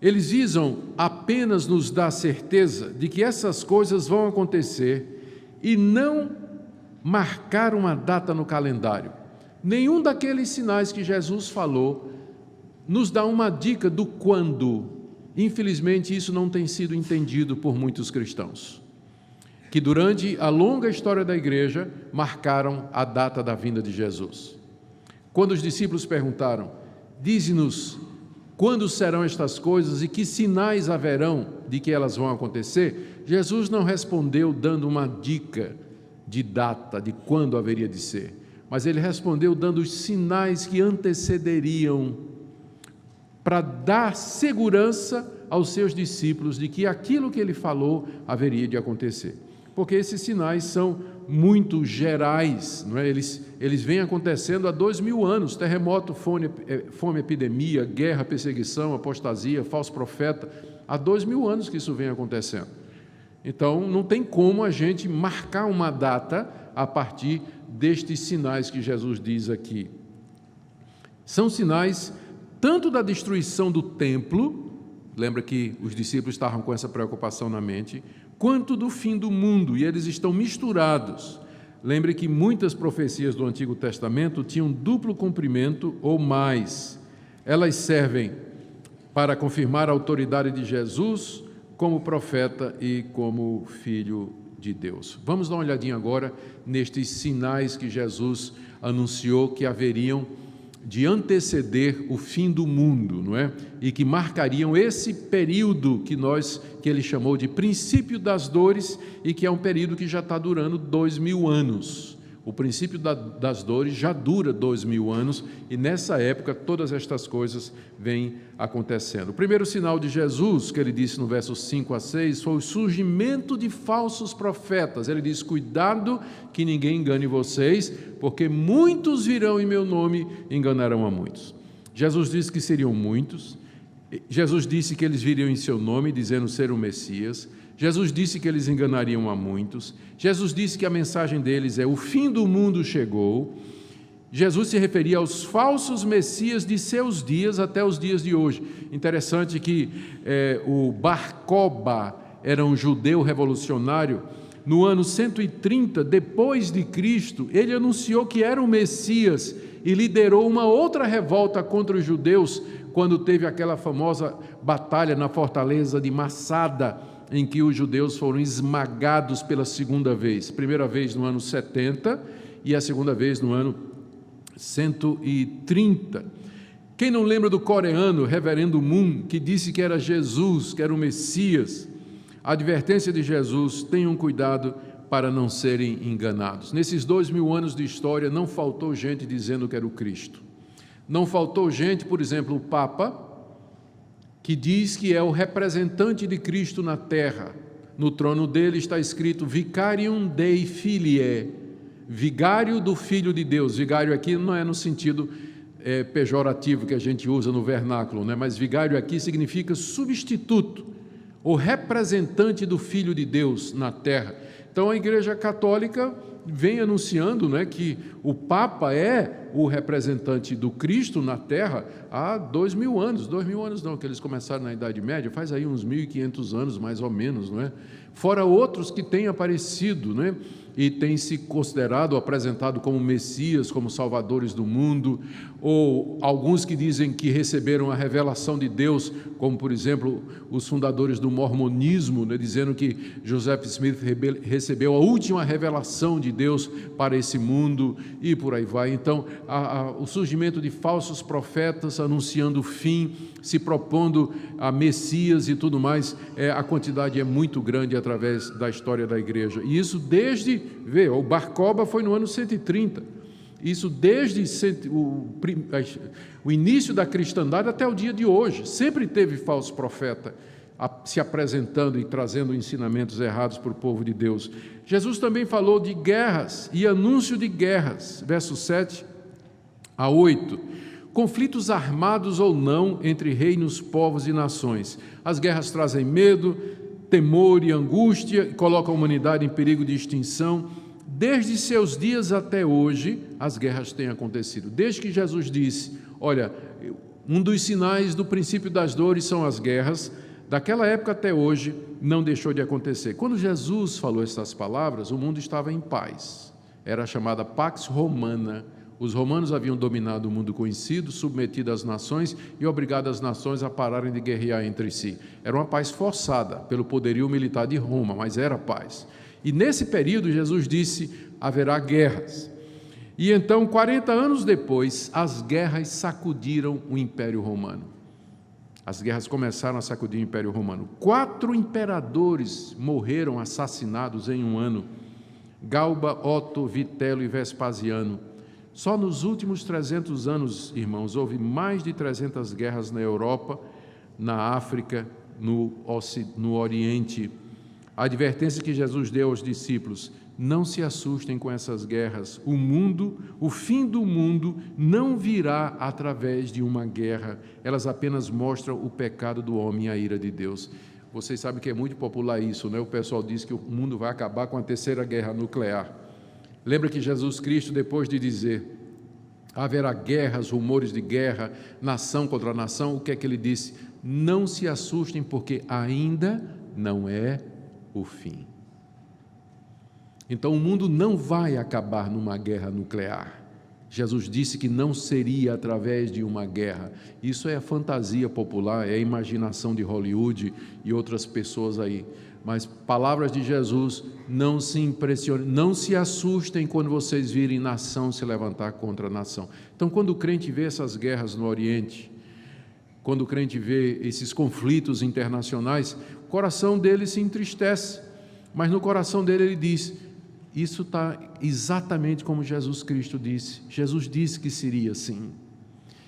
S1: Eles visam apenas nos dar certeza de que essas coisas vão acontecer e não marcar uma data no calendário. Nenhum daqueles sinais que Jesus falou nos dá uma dica do quando. Infelizmente, isso não tem sido entendido por muitos cristãos, que durante a longa história da igreja marcaram a data da vinda de Jesus. Quando os discípulos perguntaram: Dize-nos quando serão estas coisas e que sinais haverão de que elas vão acontecer, Jesus não respondeu dando uma dica de data de quando haveria de ser, mas ele respondeu dando os sinais que antecederiam para dar segurança aos seus discípulos de que aquilo que ele falou haveria de acontecer. Porque esses sinais são muito gerais, não é? eles, eles vêm acontecendo há dois mil anos: terremoto, fome, eh, fome, epidemia, guerra, perseguição, apostasia, falso profeta. Há dois mil anos que isso vem acontecendo. Então, não tem como a gente marcar uma data a partir destes sinais que Jesus diz aqui. São sinais tanto da destruição do templo, lembra que os discípulos estavam com essa preocupação na mente, quanto do fim do mundo, e eles estão misturados. Lembre que muitas profecias do Antigo Testamento tinham duplo cumprimento ou mais. Elas servem para confirmar a autoridade de Jesus como profeta e como filho de Deus. Vamos dar uma olhadinha agora nestes sinais que Jesus anunciou que haveriam de anteceder o fim do mundo, não é? E que marcariam esse período que nós, que ele chamou de princípio das dores e que é um período que já está durando dois mil anos. O princípio da, das dores já dura dois mil anos e nessa época todas estas coisas vêm acontecendo. O primeiro sinal de Jesus, que ele disse no verso 5 a 6, foi o surgimento de falsos profetas. Ele diz: Cuidado que ninguém engane vocês, porque muitos virão em meu nome e enganarão a muitos. Jesus disse que seriam muitos. Jesus disse que eles viriam em seu nome, dizendo ser o Messias. Jesus disse que eles enganariam a muitos. Jesus disse que a mensagem deles é: o fim do mundo chegou. Jesus se referia aos falsos messias de seus dias até os dias de hoje. Interessante que é, o Barcoba era um judeu revolucionário. No ano 130 depois de Cristo, ele anunciou que era o Messias e liderou uma outra revolta contra os judeus quando teve aquela famosa batalha na fortaleza de Massada em que os judeus foram esmagados pela segunda vez. Primeira vez no ano 70 e a segunda vez no ano 130. Quem não lembra do coreano Reverendo Moon, que disse que era Jesus, que era o Messias? A advertência de Jesus: tenham cuidado para não serem enganados. Nesses dois mil anos de história, não faltou gente dizendo que era o Cristo. Não faltou gente, por exemplo, o Papa, que diz que é o representante de Cristo na terra. No trono dele está escrito Vicarium Dei Filiae, vigário do Filho de Deus. Vigário aqui não é no sentido é, pejorativo que a gente usa no vernáculo, né? mas vigário aqui significa substituto, o representante do Filho de Deus na terra. Então a Igreja Católica vem anunciando né, que o Papa é o representante do Cristo na Terra há dois mil anos. Dois mil anos não, que eles começaram na Idade Média, faz aí uns mil e quinhentos anos mais ou menos, não é? Fora outros que têm aparecido, né? e têm se considerado, apresentado como Messias, como salvadores do mundo, ou alguns que dizem que receberam a revelação de Deus, como por exemplo os fundadores do mormonismo, né, dizendo que Joseph Smith recebeu a última revelação de Deus para esse mundo e por aí vai. Então, a, a, o surgimento de falsos profetas anunciando o fim, se propondo a Messias e tudo mais, é, a quantidade é muito grande através da história da igreja. E isso desde Vê, o Barcoba foi no ano 130. Isso desde o, início da cristandade até o dia de hoje. Sempre teve falso profeta. se apresentando e trazendo ensinamentos errados para o povo de Deus. Jesus também falou de guerras e anúncio de guerras, versos 7 a 8. Conflitos armados ou não entre reinos, povos e nações. As guerras trazem medo, temor e angústia e colocam a humanidade em perigo de extinção. Desde seus dias até hoje, as guerras têm acontecido. Desde que Jesus disse: Olha, um dos sinais do princípio das dores são as guerras, daquela época até hoje não deixou de acontecer. Quando Jesus falou essas palavras, o mundo estava em paz. Era chamada Pax Romana. Os romanos haviam dominado o mundo conhecido, submetido às nações e obrigado as nações a pararem de guerrear entre si. Era uma paz forçada pelo poderio militar de Roma, mas era paz. E nesse período, Jesus disse: haverá guerras. E então, 40 anos depois, as guerras sacudiram o Império Romano. As guerras começaram a sacudir o Império Romano. Quatro imperadores morreram assassinados em um ano: Galba, Otto, Vitelo e Vespasiano. Só nos últimos 300 anos, irmãos, houve mais de 300 guerras na Europa, na África, no, no Oriente a advertência que Jesus deu aos discípulos: não se assustem com essas guerras. O mundo, o fim do mundo, não virá através de uma guerra. Elas apenas mostram o pecado do homem e a ira de Deus. Vocês sabem que é muito popular isso, né? O pessoal diz que o mundo vai acabar com a terceira guerra nuclear. Lembra que Jesus Cristo, depois de dizer haverá guerras, rumores de guerra, nação contra nação, o que é que ele disse? Não se assustem, porque ainda não é o fim. Então o mundo não vai acabar numa guerra nuclear. Jesus disse que não seria através de uma guerra. Isso é a fantasia popular, é a imaginação de Hollywood e outras pessoas aí. Mas palavras de Jesus, não se impressionem, não se assustem quando vocês virem nação se levantar contra nação. Então, quando o crente vê essas guerras no Oriente, quando o crente vê esses conflitos internacionais, coração dele se entristece, mas no coração dele ele diz: Isso está exatamente como Jesus Cristo disse. Jesus disse que seria assim.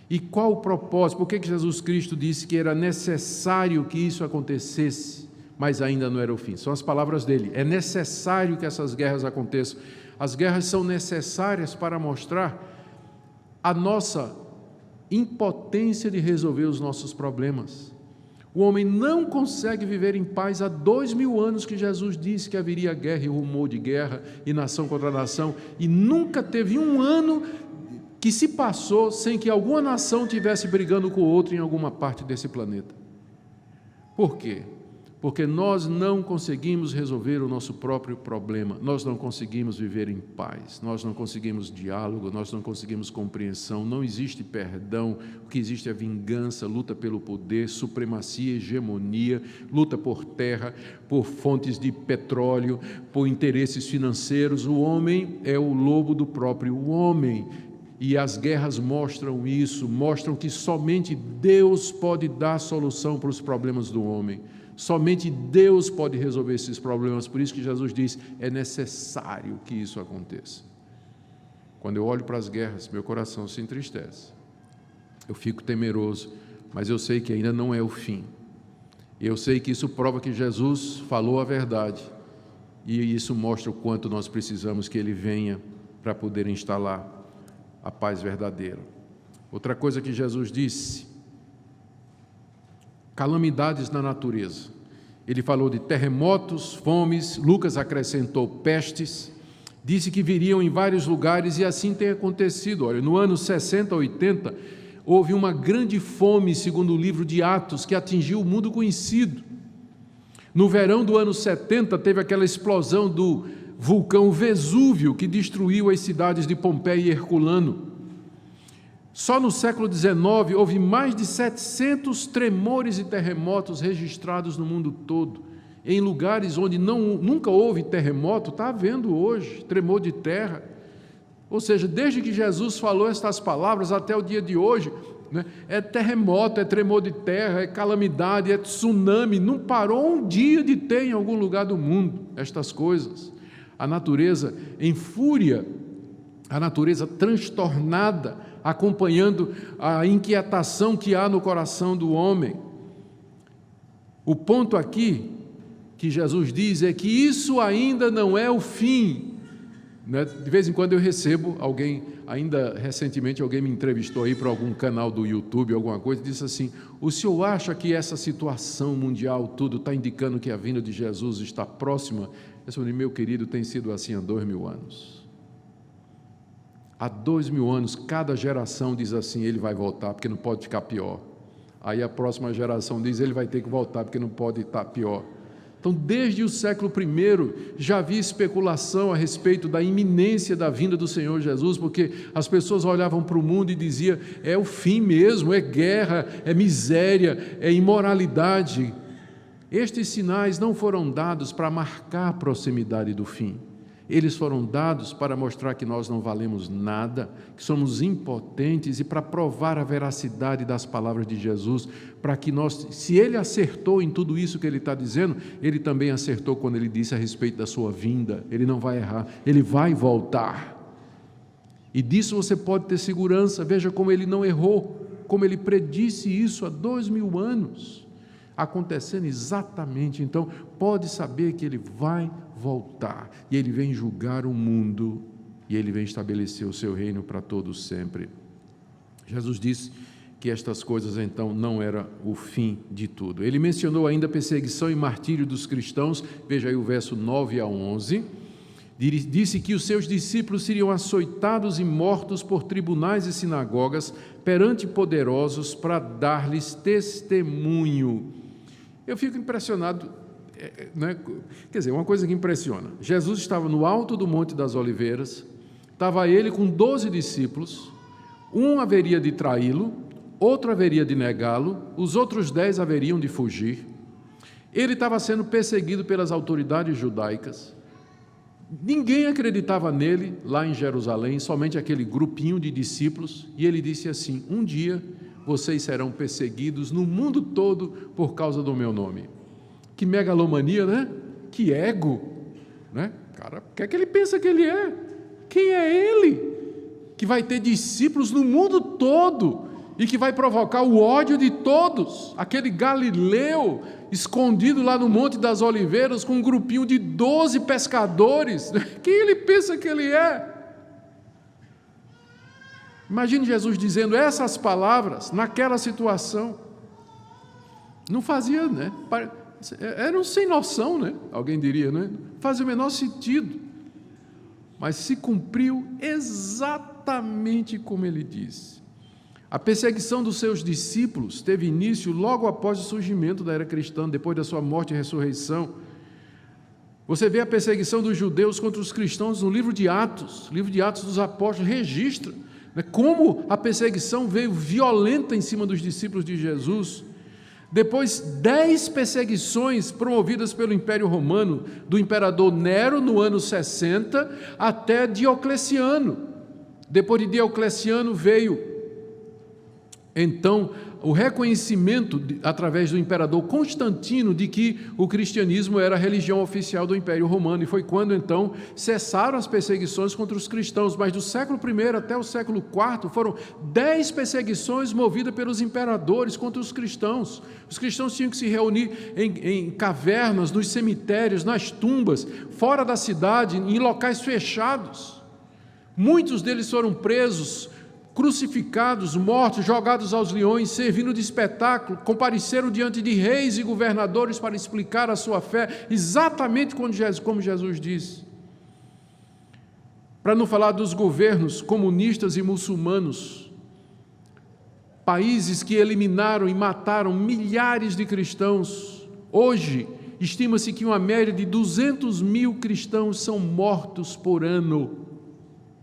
S1: E qual o propósito? Por que, Jesus Cristo disse que era necessário que isso acontecesse, mas ainda não era o fim? São as palavras dele. É necessário que essas guerras aconteçam. As guerras são necessárias para mostrar a nossa impotência de resolver os nossos problemas. O homem não consegue viver em paz há dois mil anos que Jesus disse que haveria guerra e rumor de guerra e nação contra nação, e nunca teve um ano que se passou sem que alguma nação tivesse brigando com outra em alguma parte desse planeta. Por quê? Porque nós não conseguimos resolver o nosso próprio problema, nós não conseguimos viver em paz, nós não conseguimos diálogo, nós não conseguimos compreensão, não existe perdão, o que existe é vingança, luta pelo poder, supremacia, hegemonia, luta por terra, por fontes de petróleo, por interesses financeiros. O homem é o lobo do próprio homem. E as guerras mostram isso, mostram que somente Deus pode dar solução para os problemas do homem. Somente Deus pode resolver esses problemas, por isso que Jesus diz: é necessário que isso aconteça. Quando eu olho para as guerras, meu coração se entristece. Eu fico temeroso, mas eu sei que ainda não é o fim. Eu sei que isso prova que Jesus falou a verdade. E isso mostra o quanto nós precisamos que Ele venha para poder instalar a paz verdadeira. Outra coisa que Jesus disse calamidades na natureza. Ele falou de terremotos, fomes, Lucas acrescentou pestes, disse que viriam em vários lugares e assim tem acontecido. Olha, no ano 60, 80, houve uma grande fome, segundo o livro de Atos, que atingiu o mundo conhecido. No verão do ano 70, teve aquela explosão do vulcão Vesúvio que destruiu as cidades de Pompeia e Herculano. Só no século XIX houve mais de 700 tremores e terremotos registrados no mundo todo. Em lugares onde não, nunca houve terremoto, está havendo hoje tremor de terra. Ou seja, desde que Jesus falou estas palavras até o dia de hoje, né, é terremoto, é tremor de terra, é calamidade, é tsunami. Não parou um dia de ter em algum lugar do mundo estas coisas. A natureza em fúria, a natureza transtornada, acompanhando a inquietação que há no coração do homem. O ponto aqui que Jesus diz é que isso ainda não é o fim. Né? De vez em quando eu recebo alguém, ainda recentemente alguém me entrevistou aí para algum canal do YouTube, alguma coisa, e disse assim: O senhor acha que essa situação mundial, tudo, está indicando que a vinda de Jesus está próxima? Eu falei, meu querido, tem sido assim há dois mil anos. Há dois mil anos, cada geração diz assim: ele vai voltar, porque não pode ficar pior. Aí a próxima geração diz: ele vai ter que voltar, porque não pode estar pior. Então, desde o século I, já havia especulação a respeito da iminência da vinda do Senhor Jesus, porque as pessoas olhavam para o mundo e diziam: é o fim mesmo, é guerra, é miséria, é imoralidade. Estes sinais não foram dados para marcar a proximidade do fim. Eles foram dados para mostrar que nós não valemos nada, que somos impotentes e para provar a veracidade das palavras de Jesus, para que nós, se ele acertou em tudo isso que ele está dizendo, ele também acertou quando ele disse a respeito da sua vinda. Ele não vai errar, ele vai voltar. E disso você pode ter segurança. Veja como ele não errou, como ele predisse isso há dois mil anos, acontecendo exatamente. Então, pode saber que ele vai voltar. E ele vem julgar o mundo e ele vem estabelecer o seu reino para todos sempre. Jesus disse que estas coisas então não era o fim de tudo. Ele mencionou ainda a perseguição e martírio dos cristãos, veja aí o verso 9 a 11. Disse que os seus discípulos seriam açoitados e mortos por tribunais e sinagogas perante poderosos para dar-lhes testemunho. Eu fico impressionado é, é, né? quer dizer, uma coisa que impressiona: Jesus estava no alto do Monte das Oliveiras, estava ele com doze discípulos, um haveria de traí-lo, outro haveria de negá-lo, os outros dez haveriam de fugir. Ele estava sendo perseguido pelas autoridades judaicas. Ninguém acreditava nele lá em Jerusalém, somente aquele grupinho de discípulos, e ele disse assim: Um dia vocês serão perseguidos no mundo todo por causa do meu nome. Que megalomania, né? Que ego, né? Cara, o que é que ele pensa que ele é? Quem é ele? Que vai ter discípulos no mundo todo e que vai provocar o ódio de todos. Aquele Galileu escondido lá no Monte das Oliveiras com um grupinho de doze pescadores. Quem ele pensa que ele é? Imagine Jesus dizendo essas palavras naquela situação. Não fazia, né? Eram sem noção, né? Alguém diria, né? Faz o menor sentido. Mas se cumpriu exatamente como ele disse. A perseguição dos seus discípulos teve início logo após o surgimento da era cristã, depois da sua morte e ressurreição. Você vê a perseguição dos judeus contra os cristãos no livro de Atos, livro de Atos dos Apóstolos, registra como a perseguição veio violenta em cima dos discípulos de Jesus. Depois, dez perseguições promovidas pelo Império Romano, do imperador Nero no ano 60 até Diocleciano. Depois de Diocleciano veio, então, o reconhecimento, através do imperador Constantino, de que o cristianismo era a religião oficial do Império Romano. E foi quando, então, cessaram as perseguições contra os cristãos. Mas do século I até o século IV foram dez perseguições movidas pelos imperadores contra os cristãos. Os cristãos tinham que se reunir em, em cavernas, nos cemitérios, nas tumbas, fora da cidade, em locais fechados. Muitos deles foram presos crucificados, mortos, jogados aos leões, servindo de espetáculo, compareceram diante de reis e governadores para explicar a sua fé, exatamente como Jesus disse. Para não falar dos governos comunistas e muçulmanos, países que eliminaram e mataram milhares de cristãos, hoje estima-se que uma média de 200 mil cristãos são mortos por ano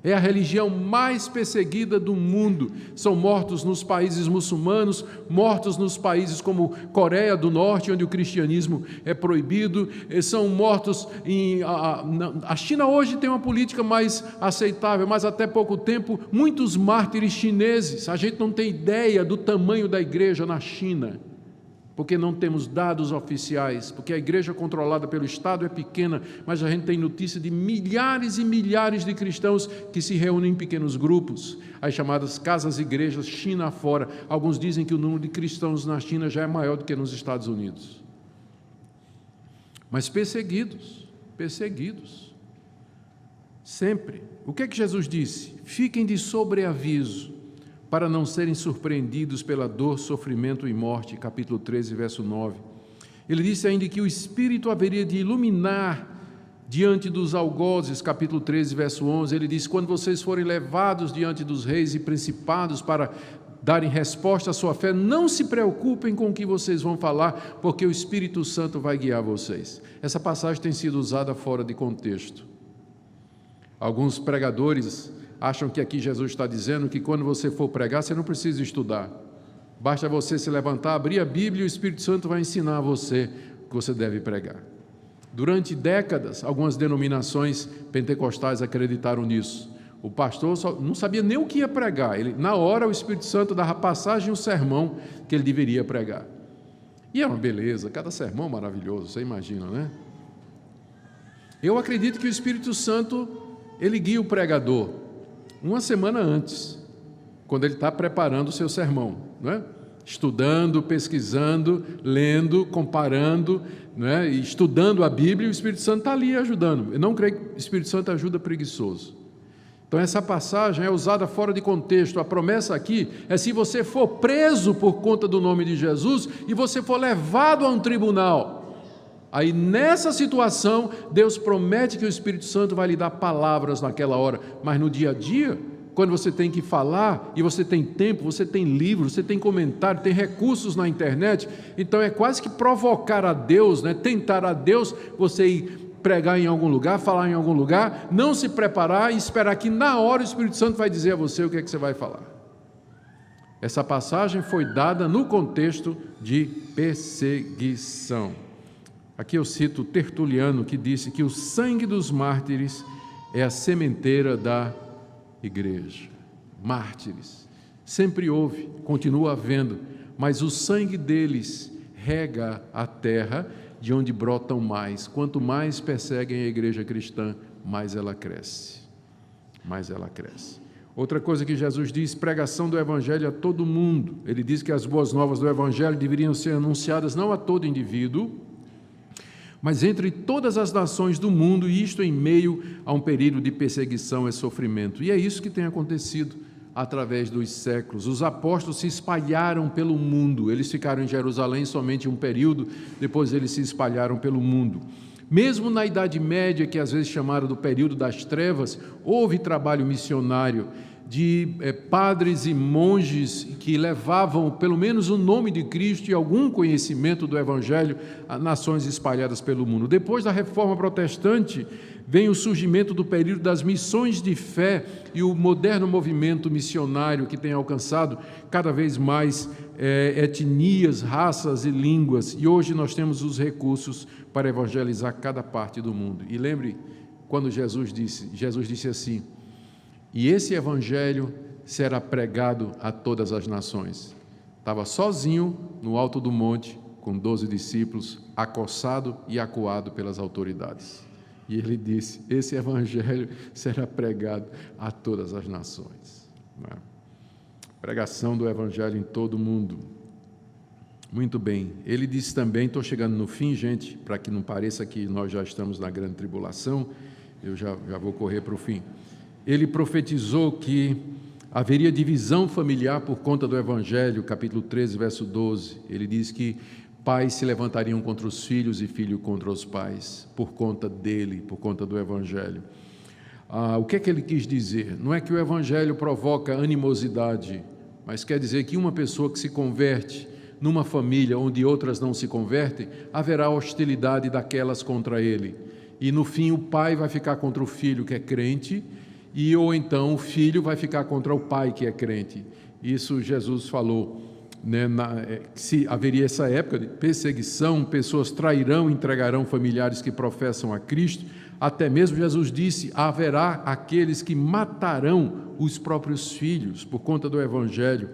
S1: é a religião mais perseguida do mundo. São mortos nos países muçulmanos, mortos nos países como Coreia do Norte, onde o cristianismo é proibido, são mortos em. A, a China hoje tem uma política mais aceitável, mas até pouco tempo, muitos mártires chineses. A gente não tem ideia do tamanho da igreja na China porque não temos dados oficiais, porque a igreja controlada pelo Estado é pequena, mas a gente tem notícia de milhares e milhares de cristãos que se reúnem em pequenos grupos, as chamadas casas-igrejas China fora. Alguns dizem que o número de cristãos na China já é maior do que nos Estados Unidos. mas perseguidos, perseguidos. Sempre. O que é que Jesus disse? Fiquem de sobreaviso para não serem surpreendidos pela dor, sofrimento e morte. Capítulo 13, verso 9. Ele disse ainda que o Espírito haveria de iluminar diante dos algozes, capítulo 13, verso 11. Ele disse: Quando vocês forem levados diante dos reis e principados para darem resposta à sua fé, não se preocupem com o que vocês vão falar, porque o Espírito Santo vai guiar vocês. Essa passagem tem sido usada fora de contexto. Alguns pregadores acham que aqui Jesus está dizendo que quando você for pregar, você não precisa estudar. Basta você se levantar, abrir a Bíblia e o Espírito Santo vai ensinar a você o que você deve pregar. Durante décadas, algumas denominações pentecostais acreditaram nisso. O pastor não sabia nem o que ia pregar. Ele, na hora, o Espírito Santo dava passagem o sermão que ele deveria pregar. E é uma beleza, cada sermão maravilhoso, você imagina, né? Eu acredito que o Espírito Santo, ele guia o pregador uma semana antes, quando ele está preparando o seu sermão, é? estudando, pesquisando, lendo, comparando, é? estudando a Bíblia, e o Espírito Santo está ali ajudando. Eu não creio que o Espírito Santo ajuda preguiçoso. Então, essa passagem é usada fora de contexto. A promessa aqui é se você for preso por conta do nome de Jesus e você for levado a um tribunal. Aí, nessa situação, Deus promete que o Espírito Santo vai lhe dar palavras naquela hora, mas no dia a dia, quando você tem que falar e você tem tempo, você tem livro, você tem comentário, tem recursos na internet, então é quase que provocar a Deus, né? tentar a Deus você ir pregar em algum lugar, falar em algum lugar, não se preparar e esperar que na hora o Espírito Santo vai dizer a você o que é que você vai falar. Essa passagem foi dada no contexto de perseguição. Aqui eu cito Tertuliano, que disse que o sangue dos mártires é a sementeira da igreja. Mártires. Sempre houve, continua havendo, mas o sangue deles rega a terra de onde brotam mais. Quanto mais perseguem a igreja cristã, mais ela cresce. Mais ela cresce. Outra coisa que Jesus diz, pregação do evangelho a todo mundo. Ele diz que as boas novas do evangelho deveriam ser anunciadas não a todo indivíduo, mas entre todas as nações do mundo, e isto em meio a um período de perseguição e sofrimento. E é isso que tem acontecido através dos séculos. Os apóstolos se espalharam pelo mundo. Eles ficaram em Jerusalém somente um período, depois eles se espalharam pelo mundo. Mesmo na Idade Média, que às vezes chamaram do período das trevas, houve trabalho missionário de é, padres e monges que levavam pelo menos o nome de Cristo e algum conhecimento do Evangelho a nações espalhadas pelo mundo. Depois da Reforma Protestante, vem o surgimento do período das missões de fé e o moderno movimento missionário que tem alcançado cada vez mais é, etnias, raças e línguas. E hoje nós temos os recursos para evangelizar cada parte do mundo. E lembre quando Jesus disse, Jesus disse assim: e esse evangelho será pregado a todas as nações. Estava sozinho no alto do monte, com doze discípulos, acossado e acuado pelas autoridades. E ele disse: Esse evangelho será pregado a todas as nações. É? Pregação do evangelho em todo o mundo. Muito bem. Ele disse também: estou chegando no fim, gente, para que não pareça que nós já estamos na grande tribulação, eu já, já vou correr para o fim ele profetizou que haveria divisão familiar por conta do Evangelho, capítulo 13, verso 12. Ele diz que pais se levantariam contra os filhos e filhos contra os pais, por conta dele, por conta do Evangelho. Ah, o que é que ele quis dizer? Não é que o Evangelho provoca animosidade, mas quer dizer que uma pessoa que se converte numa família onde outras não se convertem, haverá hostilidade daquelas contra ele. E no fim, o pai vai ficar contra o filho que é crente e ou então o filho vai ficar contra o pai que é crente. Isso Jesus falou. Né, na, é, se haveria essa época de perseguição, pessoas trairão, entregarão familiares que professam a Cristo. Até mesmo Jesus disse: haverá aqueles que matarão os próprios filhos por conta do Evangelho.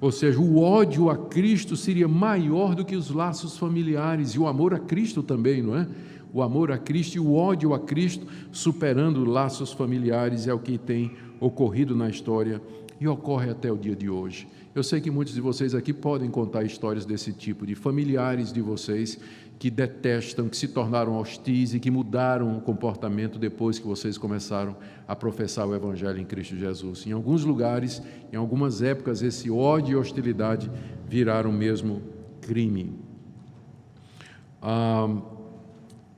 S1: Ou seja, o ódio a Cristo seria maior do que os laços familiares e o amor a Cristo também, não é? O amor a Cristo e o ódio a Cristo, superando laços familiares, é o que tem ocorrido na história E ocorre até o dia de hoje. Eu sei que muitos de vocês aqui podem contar histórias desse tipo, de familiares de vocês que detestam, que se tornaram hostis e que mudaram o comportamento depois que vocês começaram a professar o Evangelho em Cristo Jesus. Em alguns lugares, em algumas épocas, esse ódio e hostilidade viraram mesmo crime. Ah,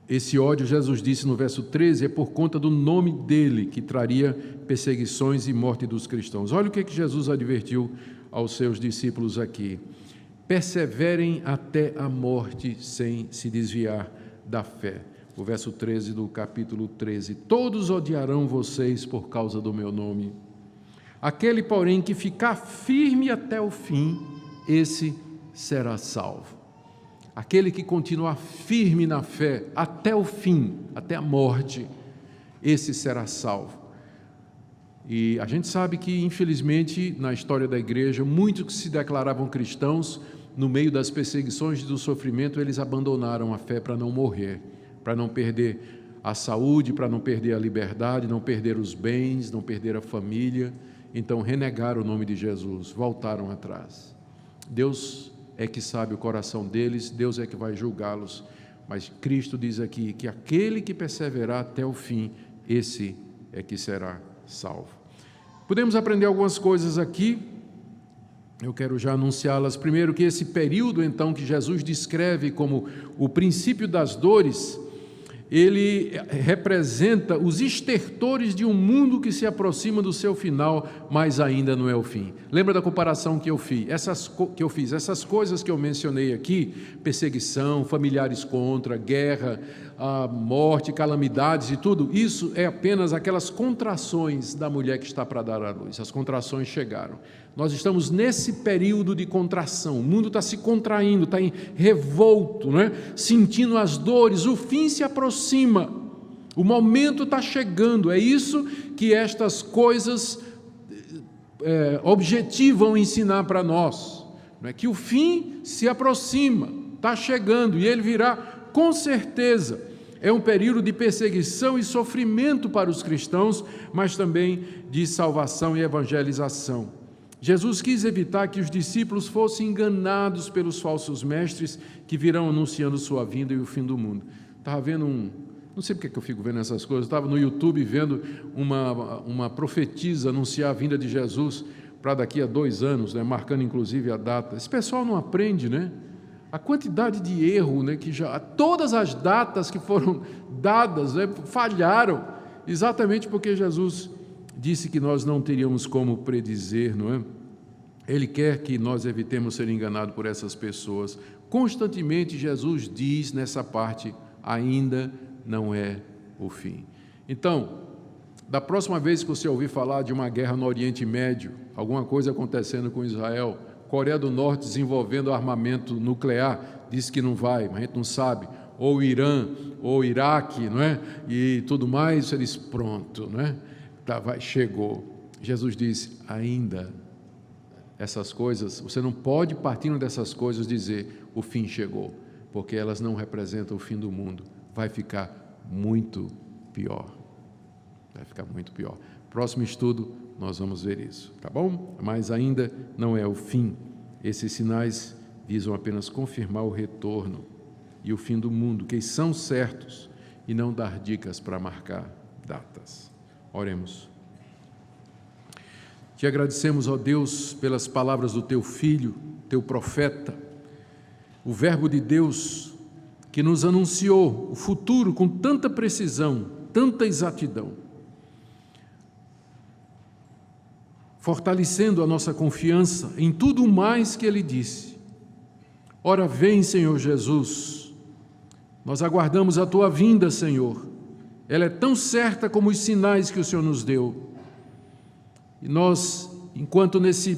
S1: esse ódio, Jesus disse no verso 13, é por conta do nome dele que traria perseguições e morte dos cristãos. Olha o que, é que Jesus advertiu aos seus discípulos aqui perseverem até a morte sem se desviar da fé. O verso 13 do capítulo 13: Todos odiarão vocês por causa do meu nome. Aquele, porém, que ficar firme até o fim, esse será salvo. Aquele que continuar firme na fé até o fim, até a morte, esse será salvo. E a gente sabe que, infelizmente, na história da igreja, muitos que se declaravam cristãos no meio das perseguições e do sofrimento, eles abandonaram a fé para não morrer, para não perder a saúde, para não perder a liberdade, não perder os bens, não perder a família. Então renegaram o nome de Jesus, voltaram atrás. Deus é que sabe o coração deles, Deus é que vai julgá-los. Mas Cristo diz aqui que aquele que perseverar até o fim, esse é que será salvo. Podemos aprender algumas coisas aqui eu quero já anunciá-las. Primeiro, que esse período, então, que Jesus descreve como o princípio das dores, ele representa os estertores de um mundo que se aproxima do seu final, mas ainda não é o fim. Lembra da comparação que eu fiz? Essas, que eu fiz, essas coisas que eu mencionei aqui, perseguição, familiares contra, guerra, a morte, calamidades e tudo, isso é apenas aquelas contrações da mulher que está para dar à luz. As contrações chegaram. Nós estamos nesse período de contração. O mundo está se contraindo, está em revolto, né? sentindo as dores. O fim se aproxima. O momento está chegando. É isso que estas coisas é, objetivam ensinar para nós. Não é que o fim se aproxima, está chegando e ele virá com certeza. É um período de perseguição e sofrimento para os cristãos, mas também de salvação e evangelização. Jesus quis evitar que os discípulos fossem enganados pelos falsos mestres que virão anunciando sua vinda e o fim do mundo. Estava vendo um. Não sei porque que eu fico vendo essas coisas. Estava no YouTube vendo uma, uma profetisa anunciar a vinda de Jesus para daqui a dois anos, né, marcando inclusive a data. Esse pessoal não aprende, né? A quantidade de erro, né, que já todas as datas que foram dadas né, falharam, exatamente porque Jesus disse que nós não teríamos como predizer, não é? Ele quer que nós evitemos ser enganados por essas pessoas. Constantemente Jesus diz nessa parte: ainda não é o fim. Então, da próxima vez que você ouvir falar de uma guerra no Oriente Médio, alguma coisa acontecendo com Israel, Coreia do Norte desenvolvendo armamento nuclear, diz que não vai, mas a gente não sabe, ou Irã, ou Iraque, não é? E tudo mais, eles pronto, não é? tá, vai, chegou. Jesus disse: ainda essas coisas, você não pode, partindo dessas coisas, dizer o fim chegou, porque elas não representam o fim do mundo. Vai ficar muito pior. Vai ficar muito pior. Próximo estudo, nós vamos ver isso, tá bom? Mas ainda não é o fim. Esses sinais visam apenas confirmar o retorno e o fim do mundo, que são certos, e não dar dicas para marcar datas. Oremos. Te agradecemos, ó Deus, pelas palavras do teu filho, teu profeta, o Verbo de Deus que nos anunciou o futuro com tanta precisão, tanta exatidão, fortalecendo a nossa confiança em tudo mais que ele disse. Ora, vem, Senhor Jesus, nós aguardamos a tua vinda, Senhor ela é tão certa como os sinais que o Senhor nos deu. E nós, enquanto nesse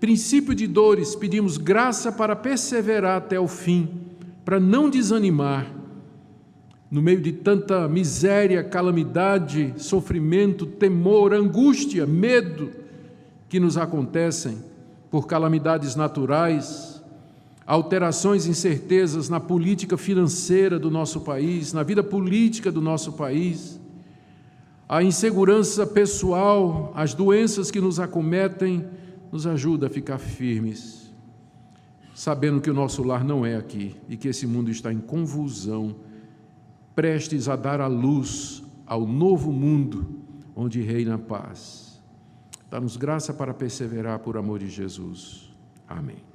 S1: princípio de dores, pedimos graça para perseverar até o fim, para não desanimar, no meio de tanta miséria, calamidade, sofrimento, temor, angústia, medo que nos acontecem por calamidades naturais, alterações e incertezas na política financeira do nosso país, na vida política do nosso país, a insegurança pessoal, as doenças que nos acometem, nos ajuda a ficar firmes, sabendo que o nosso lar não é aqui e que esse mundo está em convulsão, prestes a dar a luz ao novo mundo onde reina a paz. Dá-nos graça para perseverar por amor de Jesus. Amém.